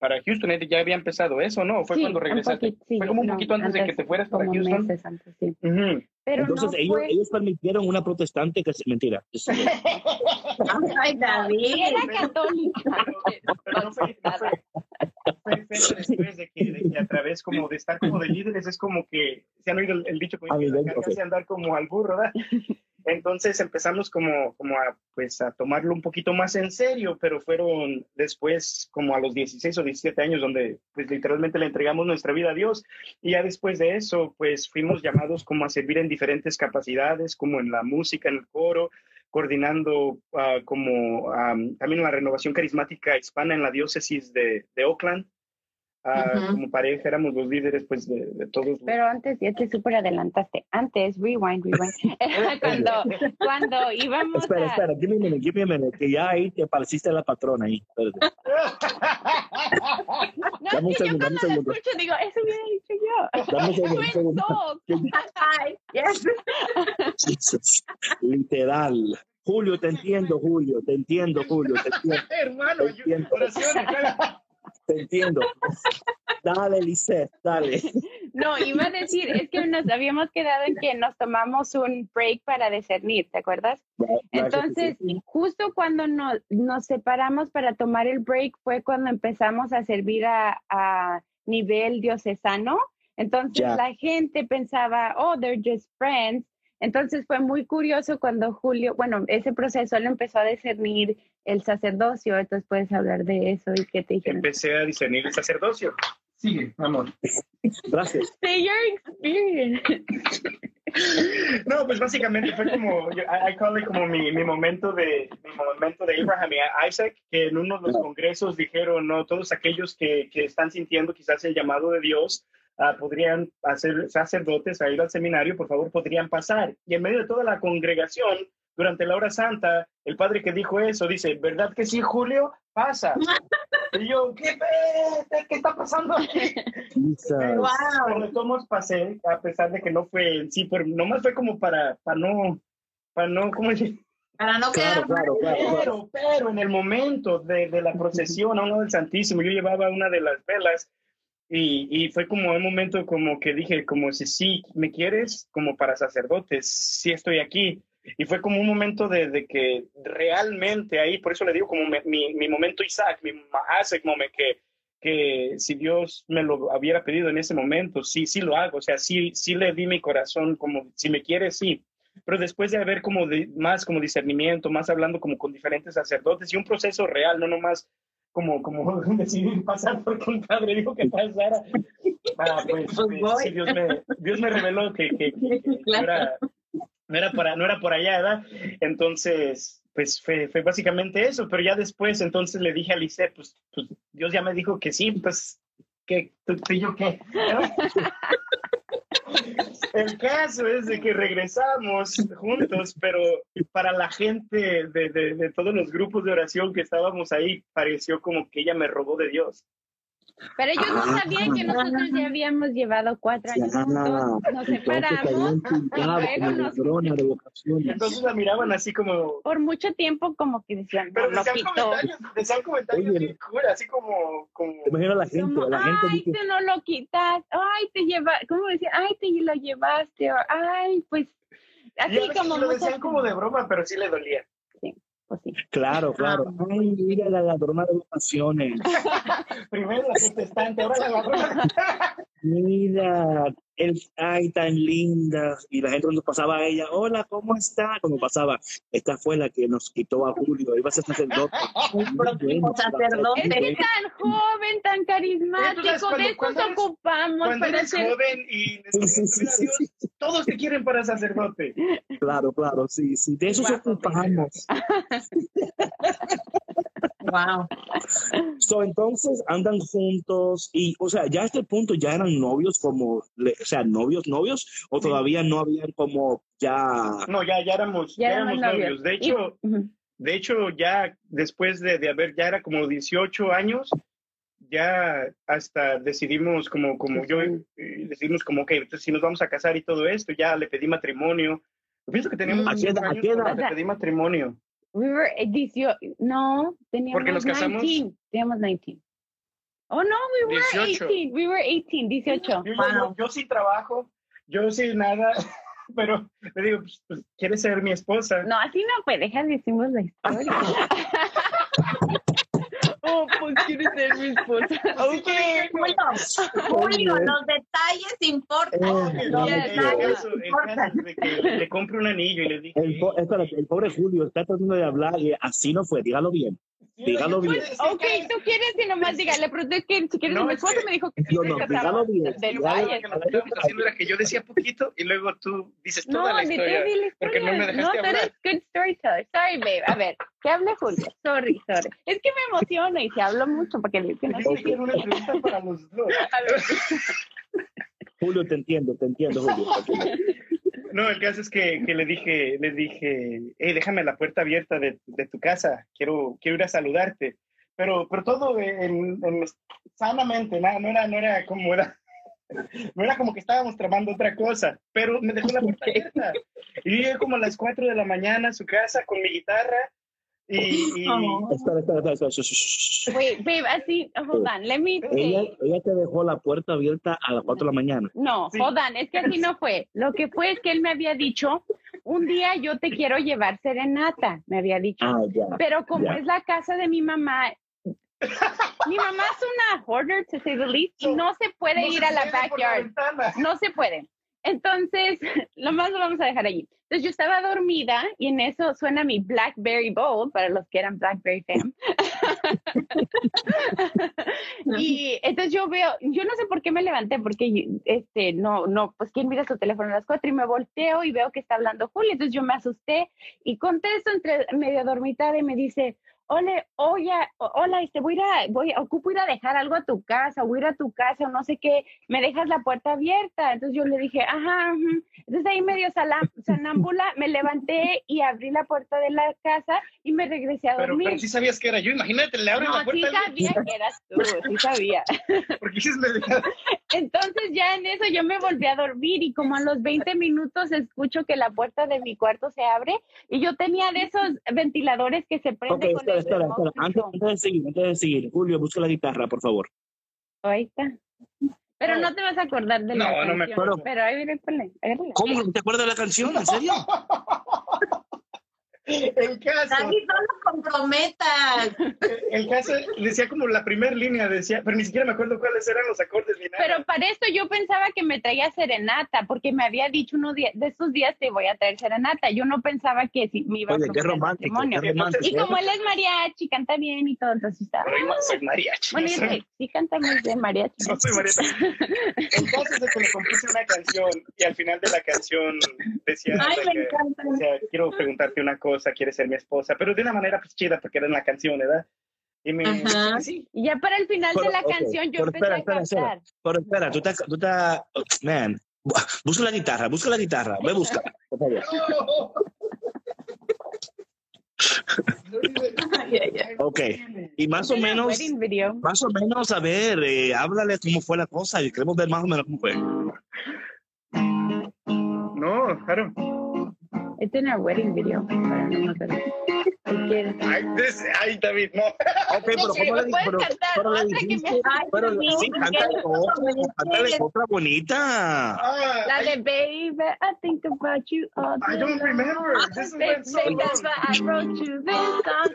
para Houston, ¿eh? ya había empezado eso, ¿no? Fue Sí, cuando regresaste. poquito, sí, fue como un no, poquito antes, de que te fueras para como Houston. meses antes, sí. Ujú. Pero Entonces no ellos, fue... ellos permitieron una protestante que se mentira. Ay, David. Era católica. Pero no fue, fue- después de que, de que a través como de estar como de líderes es como que, se han oído el, el dicho Ah, que bien, ok. carga hace andar como al burro, ¿verdad? Entonces empezamos como, como a, pues, a tomarlo un poquito más en serio, pero fueron después como a los 16 o 17 años donde pues literalmente le entregamos nuestra vida a Dios y ya después de eso pues fuimos llamados como a servir en diferentes capacidades, como en la música, en el coro, coordinando ah, como am, también la renovación carismática hispana en la diócesis de Oakland. Ah, Ujú. Como pareja éramos los líderes pues de, de todos Pero antes ya te súper adelantaste. Antes, rewind, rewind. Era cuando, cuando íbamos Espera, a... espera, give me a minute, give me a minute, que ya ahí te pareciste la patrona ahí. No, Dame un segundo, dame un cuando lo segundo. escucho digo, eso hubiera dicho yo. Dame un segundo, un segundo. Talk. Ay, yes. Jesus. Literal. Julio, te entiendo, Julio, te entiendo, Julio, te entiendo, Hermano, yo, Entiendo. oraciones. Te entiendo. Dale, Lisette, dale. No, iba a decir, es que nos habíamos quedado en que nos tomamos un break para discernir, ¿te acuerdas? Entonces, justo cuando nos, nos separamos para tomar el break fue cuando empezamos a servir a, a nivel diocesano. Entonces la gente pensaba, oh, they're just friends. Entonces fue muy curioso cuando Julio, bueno, ese proceso él empezó a discernir el sacerdocio, entonces puedes hablar de eso y qué te dijeron. Empecé a discernir el sacerdocio. Sigue, amor. Gracias. Say your experience. No, pues básicamente fue como, yo- I, I call it como mi, mi momento de mi momento de Abraham y Isaac, que en uno de los congresos dijeron, no, todos aquellos que, que están sintiendo quizás el llamado de Dios, ah, podrían hacer sacerdotes a ir al seminario, por favor, podrían pasar. Y en medio de toda la congregación, durante la hora santa, el padre que dijo eso dice, ¿verdad que sí, Julio? Pasa. Y yo, ¿qué, qué está pasando aquí? Wow. Todos modos pasé, a pesar de que no fue en sí, pero nomás fue como para, para no, para no, ¿cómo decir? Para no Claro, quedar claro, claro, claro. Pero, pero en el momento de, de la procesión a uno del Santísimo, yo llevaba una de las velas y, y fue como un momento como que dije, como si sí me quieres, como para sacerdotes, sí estoy aquí. Y fue como un momento de, que realmente ahí, por eso le digo como mi, mi momento Isaac, mi Isaac moment, que, que si Dios me lo hubiera pedido en ese momento, sí, sí lo hago, o sea, sí, sí le di mi corazón, como si me quiere, sí. Pero después de haber como más como discernimiento, más hablando como con diferentes sacerdotes y un proceso real, no nomás como, como decidir pasar porque un padre dijo que pasara. Ah, pues, Pues pues, sí, Dios, me, Dios me reveló que, que- que- que no, Claro. era, no, era para, no era por allá, ¿verdad? Entonces, pues fue, fue básicamente eso, pero ya después entonces le dije a Lisette, pues, pues Dios ya me dijo que sí, pues, ¿qué? ¿Tú, tú y yo qué? El caso es de que regresamos juntos, pero para la gente de, de- todos los grupos de oración que estábamos ahí, pareció como que ella me robó de Dios. Pero ellos no sabían que nosotros ya habíamos llevado cuatro años juntos, nos separamos, luego nos... Entonces la miraban así como... Por mucho tiempo como que decían, Pero no, decían comentarios, decían comentarios bien cool, así como... como... Te imagino a la gente, Como, la gente ay, dice, tú no lo quitas, ay, te lleva, ¿cómo decía? Ay, te lo llevaste, o, ay, pues, así como lo decían como de broma, pero sí le dolía. pues sí. claro, claro. Ay, mira la ladrona de vacaciones. Primero la protestante, ahora la ladrona. Mira, el, ay, tan linda. Y la gente cuando pasaba a ella, hola, ¿cómo está? Cuando pasaba, esta fue la que nos quitó a Julio, iba a ser sacerdote. Próximo sacerdote. Es que tan joven, tan carismático, Entonces, cuando- de eso nos eres- ocupamos Cuando para eres ser joven y Sí, sí, sí, Dios, todos te quieren para sacerdote. Claro, claro, sí, sí. De eso se Guapo, ocupamos. Wow. So, entonces andan juntos y, o sea, ya a este punto ya eran novios como, le- o sea, novios, novios, o Sí. todavía no habían como ya. No, ya, ya éramos, Ya ya éramos novios. novios. De Y- hecho, de hecho, ya después de, de haber, ya era como 18 años, ya hasta decidimos como, como yo, eh, decidimos como que entonces si nos vamos a casar y todo esto, ya le pedí matrimonio. Yo pienso que teníamos Mm. ¿A qué 18 edad- a años qué edad? cuando le pedí matrimonio. We were eh, 18, no, teníamos Porque nos casamos- 19, teníamos 19. Oh, no, we were 18. 18, we were 18, 18. Yo, yo- Wow. yo sí trabajo, yo sí nada, pero le digo, pues, pues, ¿quieres ser mi esposa? No, así no fue, deja, decimos la historia. oh, pues quieres ser mi esposa. Ok. Julio, Julio, los detalles importan. Eh, Los ya, El detalles caso, el importan. caso es de que le, compro un anillo y le dije... El, po- el pobre Julio está tratando de hablar y así no fue, dígalo bien. Dígalo bien. Ok, tú quieres y nomás dígale, pero es que si quieres No, esposo que- me dijo que sí No, no, dígalo bien. del dígalo- valle. que lo que estábamos haciendo era que yo decía poquito y luego tú dices toda No, la historia. porque no me historia. dejaste No, tú hablar. eres good storyteller. Sorry, babe. A ver, que hable Julio. Sorry, sorry. Es que me emociono y se hablo mucho porque le que no Yo sé quiero una entrevista para los dos. Julio, te entiendo, te entiendo, Julio. No, el caso es que, que le dije, le dije, hey, déjame la puerta abierta de, de tu casa, quiero, quiero ir a saludarte. Pero, pero todo en, en- sanamente, nada, no era, no era como era, no era como que estábamos tramando otra cosa, pero me dejó la puerta abierta. Y llegué como a las 4 de la mañana a su casa con mi guitarra y, y- Oh. Espera, espera, espera, espera. Wait, babe, así, hold on, let me Ella, ella te dejó la puerta abierta a las 4 de la mañana. No, Sí. hold on, es que así no fue. Lo que fue es que él me había dicho, un día yo te quiero llevar serenata, me había dicho. Ah, ya. Pero como Ya. es la casa de mi mamá, mi mamá es una hoarder, to say the least, y no se puede no ir se a la la backyard. ventana. No se puede. Entonces, lo más lo vamos a dejar allí. Entonces, yo estaba dormida y en eso suena mi Blackberry Bowl, para los que eran Blackberry fam. y entonces yo veo, yo no sé por qué me levanté, porque este, no, no, pues quién mira su teléfono a las cuatro y me volteo y veo que está hablando Julio. Entonces yo me asusté y contesto entre medio dormitada y me dice, Hola, oye, hola, este, voy a ir a, voy, ocupo ir a dejar algo a tu casa, voy a ir a tu casa o no sé qué, me dejas la puerta abierta. Entonces yo le dije, ajá, ujú. entonces ahí medio sonámbula, me levanté y abrí la puerta de la casa y me regresé a Pero, dormir. pero sí sabías que era yo, imagínate, le abres no, la sí puerta al- sabía que eras tú, sí sabía. porque dices, me- Entonces ya en eso yo me volví a dormir y como a los 20 minutos escucho que la puerta de mi cuarto se abre y yo tenía de esos ventiladores que se prenden con espera, el espera, espera. Antes, antes de seguir, antes de seguir. Julio, busca la guitarra, por favor. Ahí está. Pero No. no te vas a acordar de la No, no me canción, acuerdo. Pero ahí viene, ponle, agárrala. ¿Cómo no te acuerdas de la canción? ¿En serio? el caso, David, no lo comprometas. el caso decía como la primera línea, decía, pero ni siquiera me acuerdo cuáles eran los acordes ni nada. Pero para esto yo pensaba que me traía serenata, porque me había dicho uno de, de esos días te voy a traer serenata. Yo no pensaba que si me iba a Oye, qué proponer romántico, matrimonio. qué romántico. Y como él es mariachi, canta bien y todo, entonces estaba. Pero yo soy mariachi. Bueno, no yo soy- sé, sí cantamos de mariachi. no soy mariachi. El caso es de que le compuse una canción y al final de la canción decía, Ay, de me que- encanta. o sea, quiero preguntarte una cosa, ¿quieres ser mi esposa? Pero de una manera pues chida porque era en la canción, ¿verdad? Y me Ajá. sí, Y ya para el final Pero, de la ok, canción yo pero empecé espera, a espera, espera. cantar. Pero espera, tú estás, tú estás, man, bu- busca la guitarra, busca la guitarra, ve, busca, por favor. Ok, y más o menos, más o menos, a ver, eh, háblale cómo fue la cosa y queremos ver más o menos cómo fue. No, claro. It's in our wedding video. No me acuerdo. Si quieres. Ay, des- ay, David, no. Ok, pero ¿cómo le, pero, cantar pero le dijiste? Pero, sí, cántale otra, cántale otra bonita. Ah, La I, de baby, I think about you all I day don't remember. This is why I wrote you this song.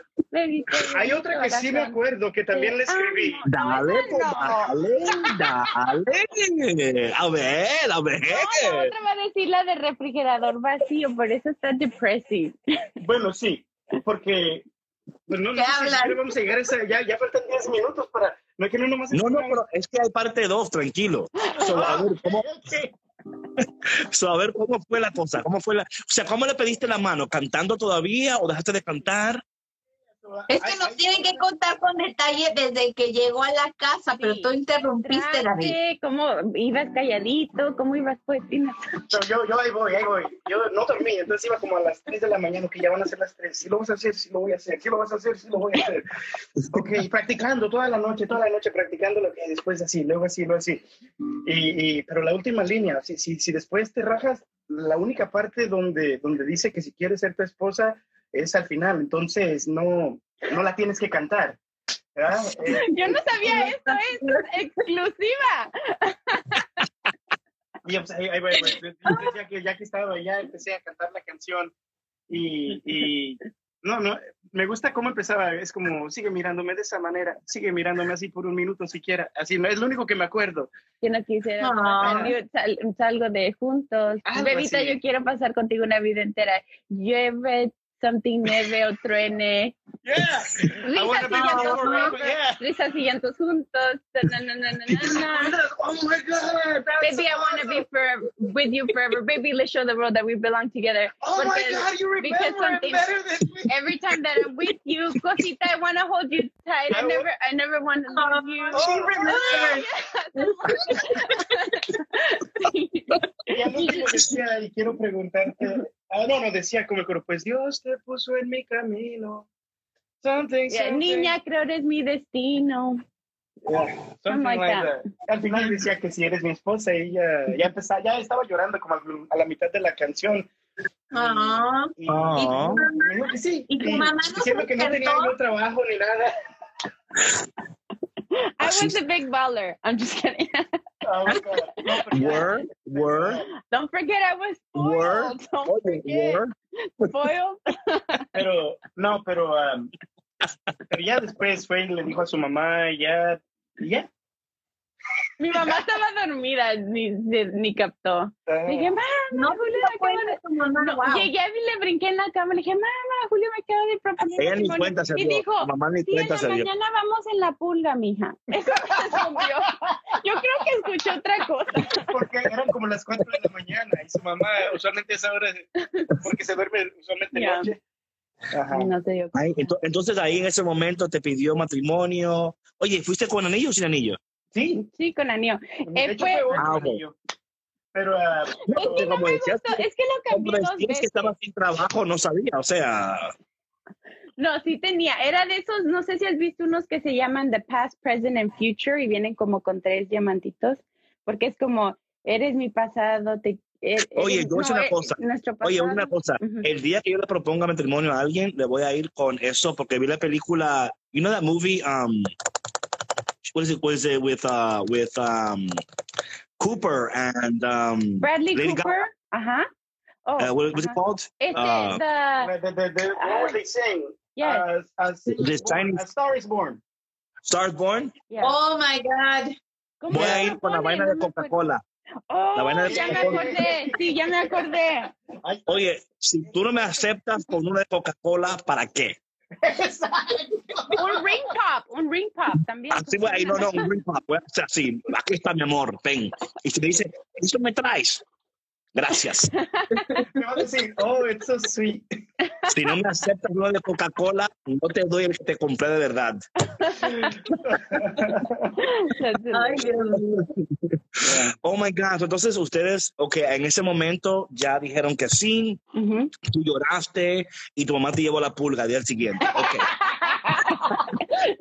Hay otra que sí me acuerdo que también le escribí. Dale, pues, dale, dale. A ver, a ver. No, la otra va a decir la de refrigerador vacío, por eso está depressive. Bueno, sí, porque pues no, no ¿Qué sé si vamos a llegar a esa, ya, ya faltan 10 minutos para, no es que no nomás No, no, pero es que hay parte 2, tranquilo. So, a ver, ¿cómo, so, a ver, ¿cómo fue la cosa? ¿Cómo fue la, o sea, ¿cómo le pediste la mano? ¿Cantando todavía o dejaste de cantar? Es que nos tienen que contar con detalle desde que llegó a la casa, pero Sí. tú interrumpiste, David. Traste, ¿Cómo ibas calladito? ¿Cómo ibas poetina? Yo, yo, yo ahí voy, ahí voy. Yo no dormí, entonces iba como a las 3 de la mañana, que ya van a ser las 3. Si lo vas a hacer, si lo voy a hacer. Si lo vas a hacer, si lo voy a hacer. Ok, y practicando toda la noche, toda la noche practicando lo que después así, luego así, luego así. Y, y, pero la última línea, si, si, si después te rajas, la única parte donde, donde dice que si quieres ser tu esposa es al final, entonces no, no la tienes que cantar. ¿verdad? Eh, Yo no sabía esto, esto es exclusiva. Y pues, ahí, ahí ahí ya, que, ya que estaba allá, empecé a cantar la canción y, y no, no, me gusta cómo empezaba. Es como, sigue mirándome de esa manera, sigue mirándome así por un minuto siquiera. Así, no es lo único que me acuerdo. Yo no quisiera sal- salgo de juntos. Bebita, yo quiero pasar contigo una vida entera. Llueve, something nieve o truene. Yeah, I wanna Risas be y with you llantos forever, juntos. yeah. Risas y llantos juntos. Na, na, na, na, na, na. Oh my God, that's Baby, I want to awesome. be forever, with you forever. Baby, let's show the world that we belong together. Oh my God, you remember it something- better than me. every time that I'm with you, cosita, I want to hold you tight. I I never, I never want to leave oh, you. Oh, remember. Sí. Y al último decía, y quiero preguntarte, ah, no, no, decía como el coro, pues Dios te puso en mi camino. Something, Yeah, something. Niña, creo eres mi destino. Yeah, something like that. that. Al final decía que si eres mi esposa, ella ya empezaba, ya estaba llorando como a la mitad de la canción. Ah, Y, Ah. y dijo que sí. ¿Y tu mamá no diciendo que no tenía yo trabajo ni nada. I was a big baller. I'm just kidding. No, pero ya. Word, word, Don't forget I was Word. spoiled. Don't oye, forget. word. Spoiled. Pero, no, pero, um, pero ya después fue y le dijo a su mamá, ya, ya. Mi mamá estaba dormida, ni, ni, ni captó. Ah, Le dije, mamá, no, Julio, no me acaba de... mamá, No, wow. Llegué y le brinqué en la cama. Le dije, mamá, Julio me acaba de proponer. Ella ni matrimonio". cuenta se Y dijo, mamá ni sí, en la se dio. mañana vamos en la pulga, mija. Eso me. Yo creo que escuchó otra cosa. Porque eran como las 4 de la mañana y su mamá usualmente a esa hora, porque se duerme usualmente Ya. noche. Ajá. No se dio Ay, ento- entonces ahí en ese momento te pidió matrimonio. Oye, ¿fuiste con anillo o sin anillo? Sí, Sí, con anillo. de Eh, hecho fue- Ah. Pero, ah, Es que no como me decías, gustó. Es que lo cambié dos decías que veces. estaba sin trabajo, no sabía. O sea, No, sí tenía. Era de esos, no sé si has visto unos que se llaman The Past, Present and Future y vienen como con tres diamantitos, porque es como, eres mi pasado, te... er- Oye, yo no, una eh, cosa. Oye, una cosa. El día que yo le proponga matrimonio a alguien, le voy a ir con eso porque vi la película. You know that movie? Um, what is it? Was it with uh with um Cooper and um Bradley Lady Cooper. Ajá. Oh, uh, what was it called? Este, Uh, the, the, the, the, what were they saying? yeah, Uh, as, This Chinese- a Star is Born. Stars Born. yeah. Oh my God. ¿Cómo Voy se a ir con la pone? vaina de. Coca-Cola. Oh, La vaina de ya me Coca-Cola. acordé. Sí, ya me acordé. Ahí Oye, si tú no me aceptas con una de Coca-Cola, ¿para qué? está. Un ring pop, un ring pop también. Así, güey, ahí no, no, un ring pop, güey. O sea, sí, aquí está mi amor, ven. Y si me dice, ¿eso me traes? Gracias. Me va a decir, oh, it's so sweet. Si no me aceptas uno de Coca-Cola, no te doy el que te compré de verdad. That's it. Ay, Dios mío. Oh my God. Entonces, ustedes, ok, en ese momento ya dijeron que sí, Ujú. tú lloraste y tu mamá te llevó la pulga al día siguiente. Ok.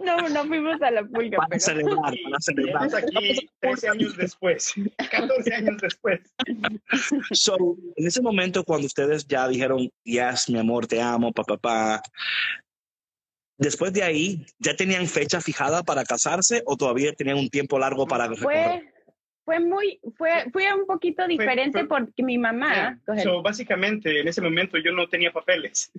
No, no fuimos a la pulga. Para pero- celebrar, para celebrar. Estamos aquí 13 años después, 14 años después. So, en ese momento, cuando ustedes ya dijeron, yes, mi amor, te amo, papá, papá, después de ahí, ¿ya tenían fecha fijada para casarse o todavía tenían un tiempo largo para recorrer? Fue, fue muy, fue, fue un poquito diferente fue- porque mi mamá, ahead. So, básicamente, en ese momento yo no tenía papeles.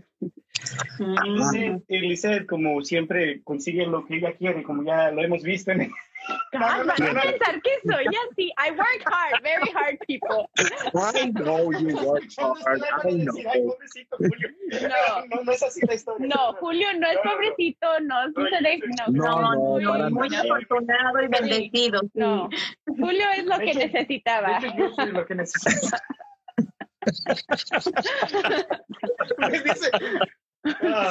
Y como siempre, consigue lo que ella quiere, como ya lo hemos visto en pensar que soy así. I work hard, very hard people. I know you work hard. I know. Ay, pobrecito, Julio. No. no, no es así la historia. No, Julio no es No, no, no. pobrecito, no. No, No, No, no, no, para no, muy afortunado y bendecido. no. Julio es lo que necesitaba. Lo que. Dice, ah,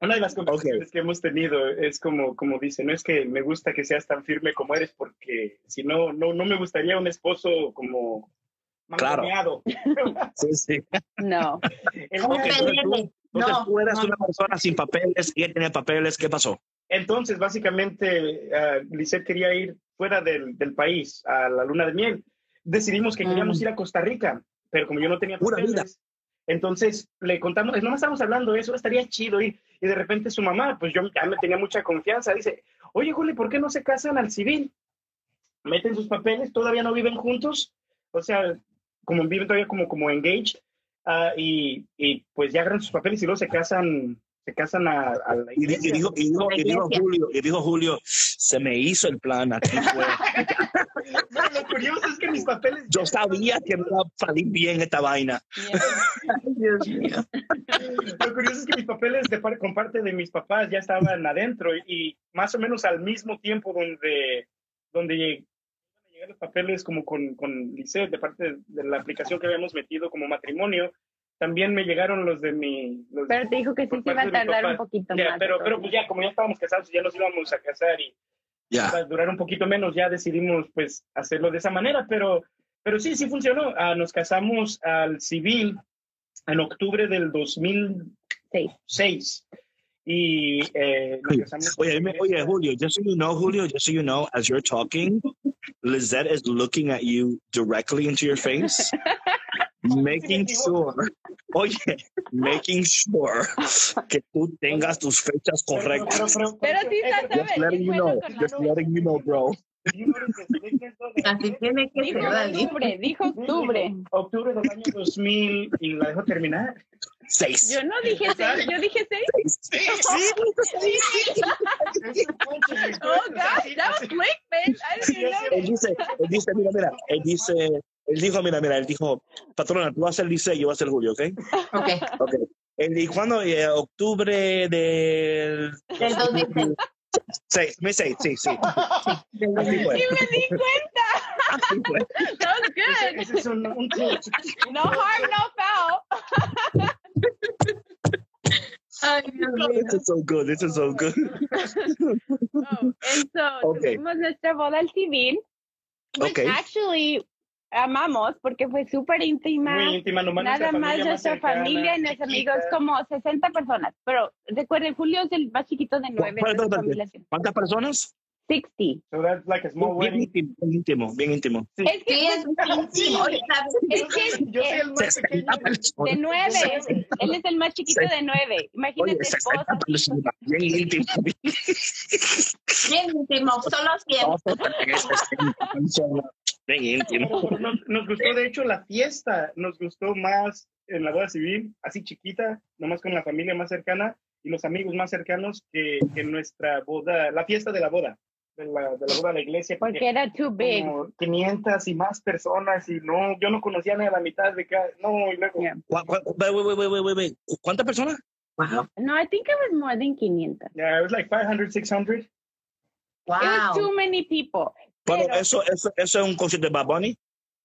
una de las conversaciones que hemos tenido es como, como dice, no es que me gusta que seas tan firme como eres, porque si no, no, no me gustaría un esposo como Claro. Sí, sí. No. El entonces tú- No, tú eras no. una persona sin papeles y él tenía papeles. ¿Qué pasó? Entonces, básicamente, uh, Lisette quería ir fuera del, del país a la luna de miel. Decidimos que queríamos Mm. ir a Costa Rica, pero como yo no tenía Pura vida. entonces le contamos, no estábamos hablando de eso, estaría chido ir. Y de repente su mamá, pues yo ya me tenía mucha confianza, dice, oye, Juli, ¿por qué no se casan al civil? Meten sus papeles, todavía no viven juntos, o sea, como viven todavía como, como engaged, ah, y, y pues ya agarran sus papeles y luego se casan, se casan a, a la Y, di- y iglesia. dijo, y dijo- y dijo iglesia. Julio, y dijo Julio, se me hizo el plan, aquí fue. No, lo curioso es que mis papeles. Yo sabía que me iba a salir bien esta vaina. Dios mío. Lo curioso es que mis papeles de par- con parte de mis papás ya estaban adentro y, y más o menos al mismo tiempo donde, donde lleg- llegar los papeles como con, con Lisette de parte de, de la aplicación que habíamos metido como matrimonio, también me llegaron los de mi... los- Pero te dijo que sí se iba a tardar un poquito Ya, más. pero, pero pues ya, como ya estábamos casados, ya nos íbamos a casar y Ya. para durar un poquito menos, ya decidimos pues hacerlo de esa manera, pero, pero sí, sí funcionó. Ah, nos casamos al civil en octubre del 2006 Sí. y eh, Oye, oye, Julio, just so you know, Julio, just so you know, as you're talking, Lizette is looking at you directly into your face, making sure, oye, making sure que tú tengas tus fechas Pero- correctas. pero- Pero sí pero- está Just letting you know, just letting you know, bro. Así tiene que Dijo octubre, dijo octubre. Octubre del año 2000 y la dejo terminar. Seis. Yo no dije seis, yo dije seis. Oh, gosh, that was clickbait. I didn't even know Él dice, él dice, mira, mira, él dice, él dijo, mira, mira, él dijo, patrona, tú vas a ser Lice y yo voy a ser Julio, ¿ok? Ok, Ok. Él dijo, ¿cuándo? Eh, octubre del... del 2006. Seis, me seis, sí, sí. Del Así 2006. fue. Sí me di cuenta. Así fue. That was Ese, good. ese es un, un. No harm, no foul. Ay, Dios mío. This is so good, this is so good. Oh, and so Okay. tuvimos nuestra boda al civil. Which Okay. actually amamos porque fue súper íntima. Muy íntima, nomás Nada nuestra más familia nuestra familia y nuestros amigos, como 60 personas. Pero recuerden, Julio es el más chiquito de nueve. ¿Cuántas- ¿Cuántas personas? 60. So that's like a small Bien íntimo, bien íntimo, bien íntimo. Sí. Es que es. Oye, ¿sabes? Es que Yo soy el más 60 pequeño. de nueve. Él es el más chiquito de nueve. Imagínate 60 esposa. personas, bien íntimo. Bien íntimo, solo 100. Bien íntimo. Pero Nos, nos gustó, de hecho, la fiesta. Nos gustó más en la boda civil, así chiquita, nomás con la familia más cercana y los amigos más cercanos que, que nuestra boda, la fiesta de la boda, de la, de la boda de la iglesia. Porque era too big. como 500 y más personas y no, yo no conocía ni a la mitad de cada, no, y luego, Yeah. ¿Cu- cu- wait, wait, wait, wait, wait, wait. ¿Cuántas personas? Wow. No, I think it was more than 500. yeah, it was like 500, 600. It was too Wow. many people. Bueno, Pero- eso, eso, eso es un concierto de Bad Bunny.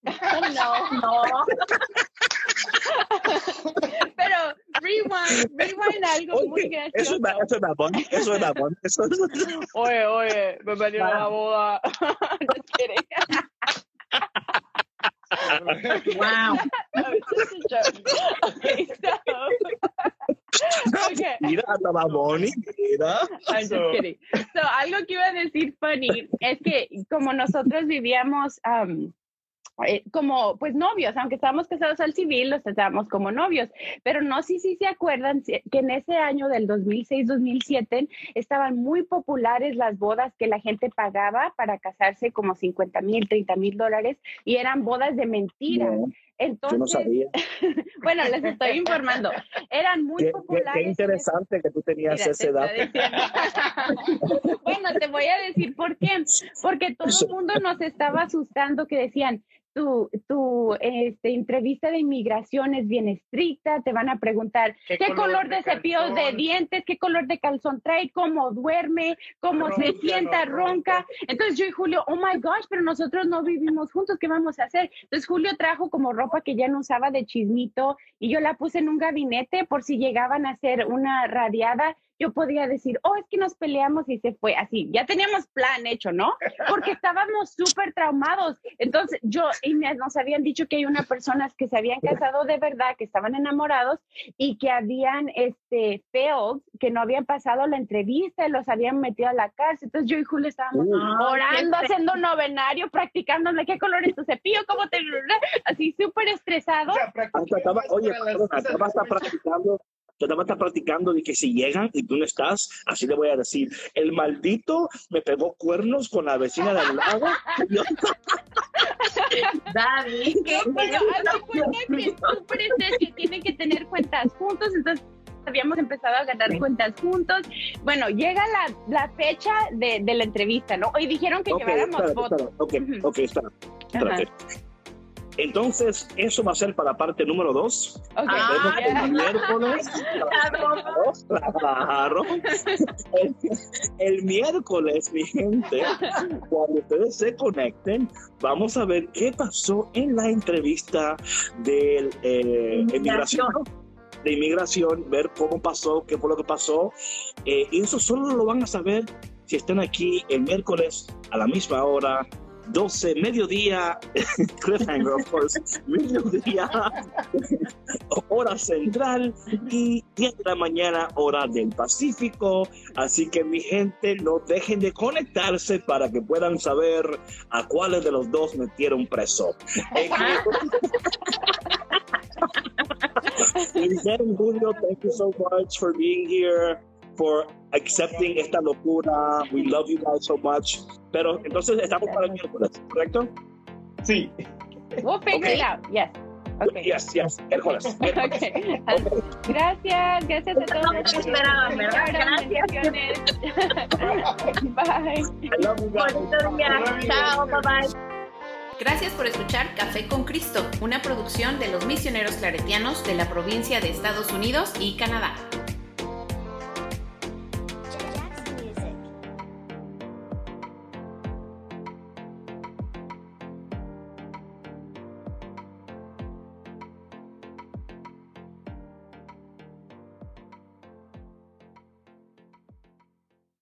no, No. pero rewind, rewind algo muy Oye, eso gracioso. es, eso es Bad Bunny. Eso es Bad Bunny. Eso es... Oye, oye, me Wow. la boda. Just kidding. Wow. No, a joke. Okay, so Okay. Mira, estaba Bonnie, mira. I'm just kidding. Algo que iba a decir funny es que como nosotros vivíamos um, como pues novios, aunque estábamos casados al civil, los tratábamos como novios, pero no sé si se acuerdan que en ese año del 2006-2007 estaban muy populares las bodas que la gente pagaba para casarse como 50 mil, 30 mil dólares y eran bodas de mentira. No, yo no Entonces, sabía. bueno, les estoy informando, eran muy Qué, qué- populares. qué interesante que tú tenías Mira, esa te edad. bueno, te voy a decir por qué. Porque todo el mundo nos estaba asustando que decían, tu, tu este, entrevista de inmigración es bien estricta, te van a preguntar qué, color, de, cepillo de calzón? dientes, qué color de calzón trae, cómo duerme, cómo se Ronca, sienta, no ronca. ronca. Entonces yo y Julio, oh my gosh, pero nosotros no vivimos juntos, ¿qué vamos a hacer? Entonces Julio trajo como ropa que ya no usaba de chismito y yo la puse en un gabinete por si llegaban a hacer una radiada. Yo podía decir, oh, es que nos peleamos y se fue así. Ya teníamos plan hecho, ¿no? Porque estábamos súper traumados. Entonces, yo y me- nos habían dicho que hay unas personas que se habían casado de verdad, que estaban enamorados y que habían este failed, que no habían pasado la entrevista y los habían metido a la cárcel. Entonces, yo y Julio estábamos orando, haciendo un novenario, practicando de qué color es tu cepillo, cómo te. Así súper estresados. O sea, oye, para las estaba hasta muy practicando, de que si llegan y tú no estás, así le voy a decir, el maldito me pegó cuernos con la vecina del lado. Yo- David, qué pero haz de cuenta que que tienen que tener cuentas juntos, entonces habíamos empezado a ganar cuentas juntos. Bueno, llega la, la fecha de, de la entrevista, ¿no? Y dijeron que lleváramos fotos. espérate, ok, ok, espera, espérate. Entonces, eso va a ser para parte número dos. Ok. Nos vemos ya. el miércoles. El, el miércoles, mi gente, cuando ustedes se conecten, vamos a ver qué pasó en la entrevista de eh, inmigración. De inmigración, ver cómo pasó, qué fue lo que pasó. Eh, y eso solo lo van a saber si están aquí el miércoles a la misma hora, 12, mediodía, cliffhanger, of course, mediodía, hora central y 10 de la mañana, hora del Pacífico. Así que mi gente, no dejen de conectarse para que puedan saber a cuáles de los dos metieron preso. Julio, thank you so much for being here, for accepting esta locura. We love you guys so much. Pero entonces estamos para el miércoles, ¿correcto? Sí. We'll figure it out. Yes. Okay. Yes, yes, miércoles. miércoles. Okay. Gracias, gracias a todos. No te esperaban, ¿verdad? Gracias. Bendiciones. Bye. I love you guys. Bonito día. Chao, bye bye. Gracias por escuchar Café con Cristo, una producción de los misioneros claretianos de la provincia de Estados Unidos y Canadá.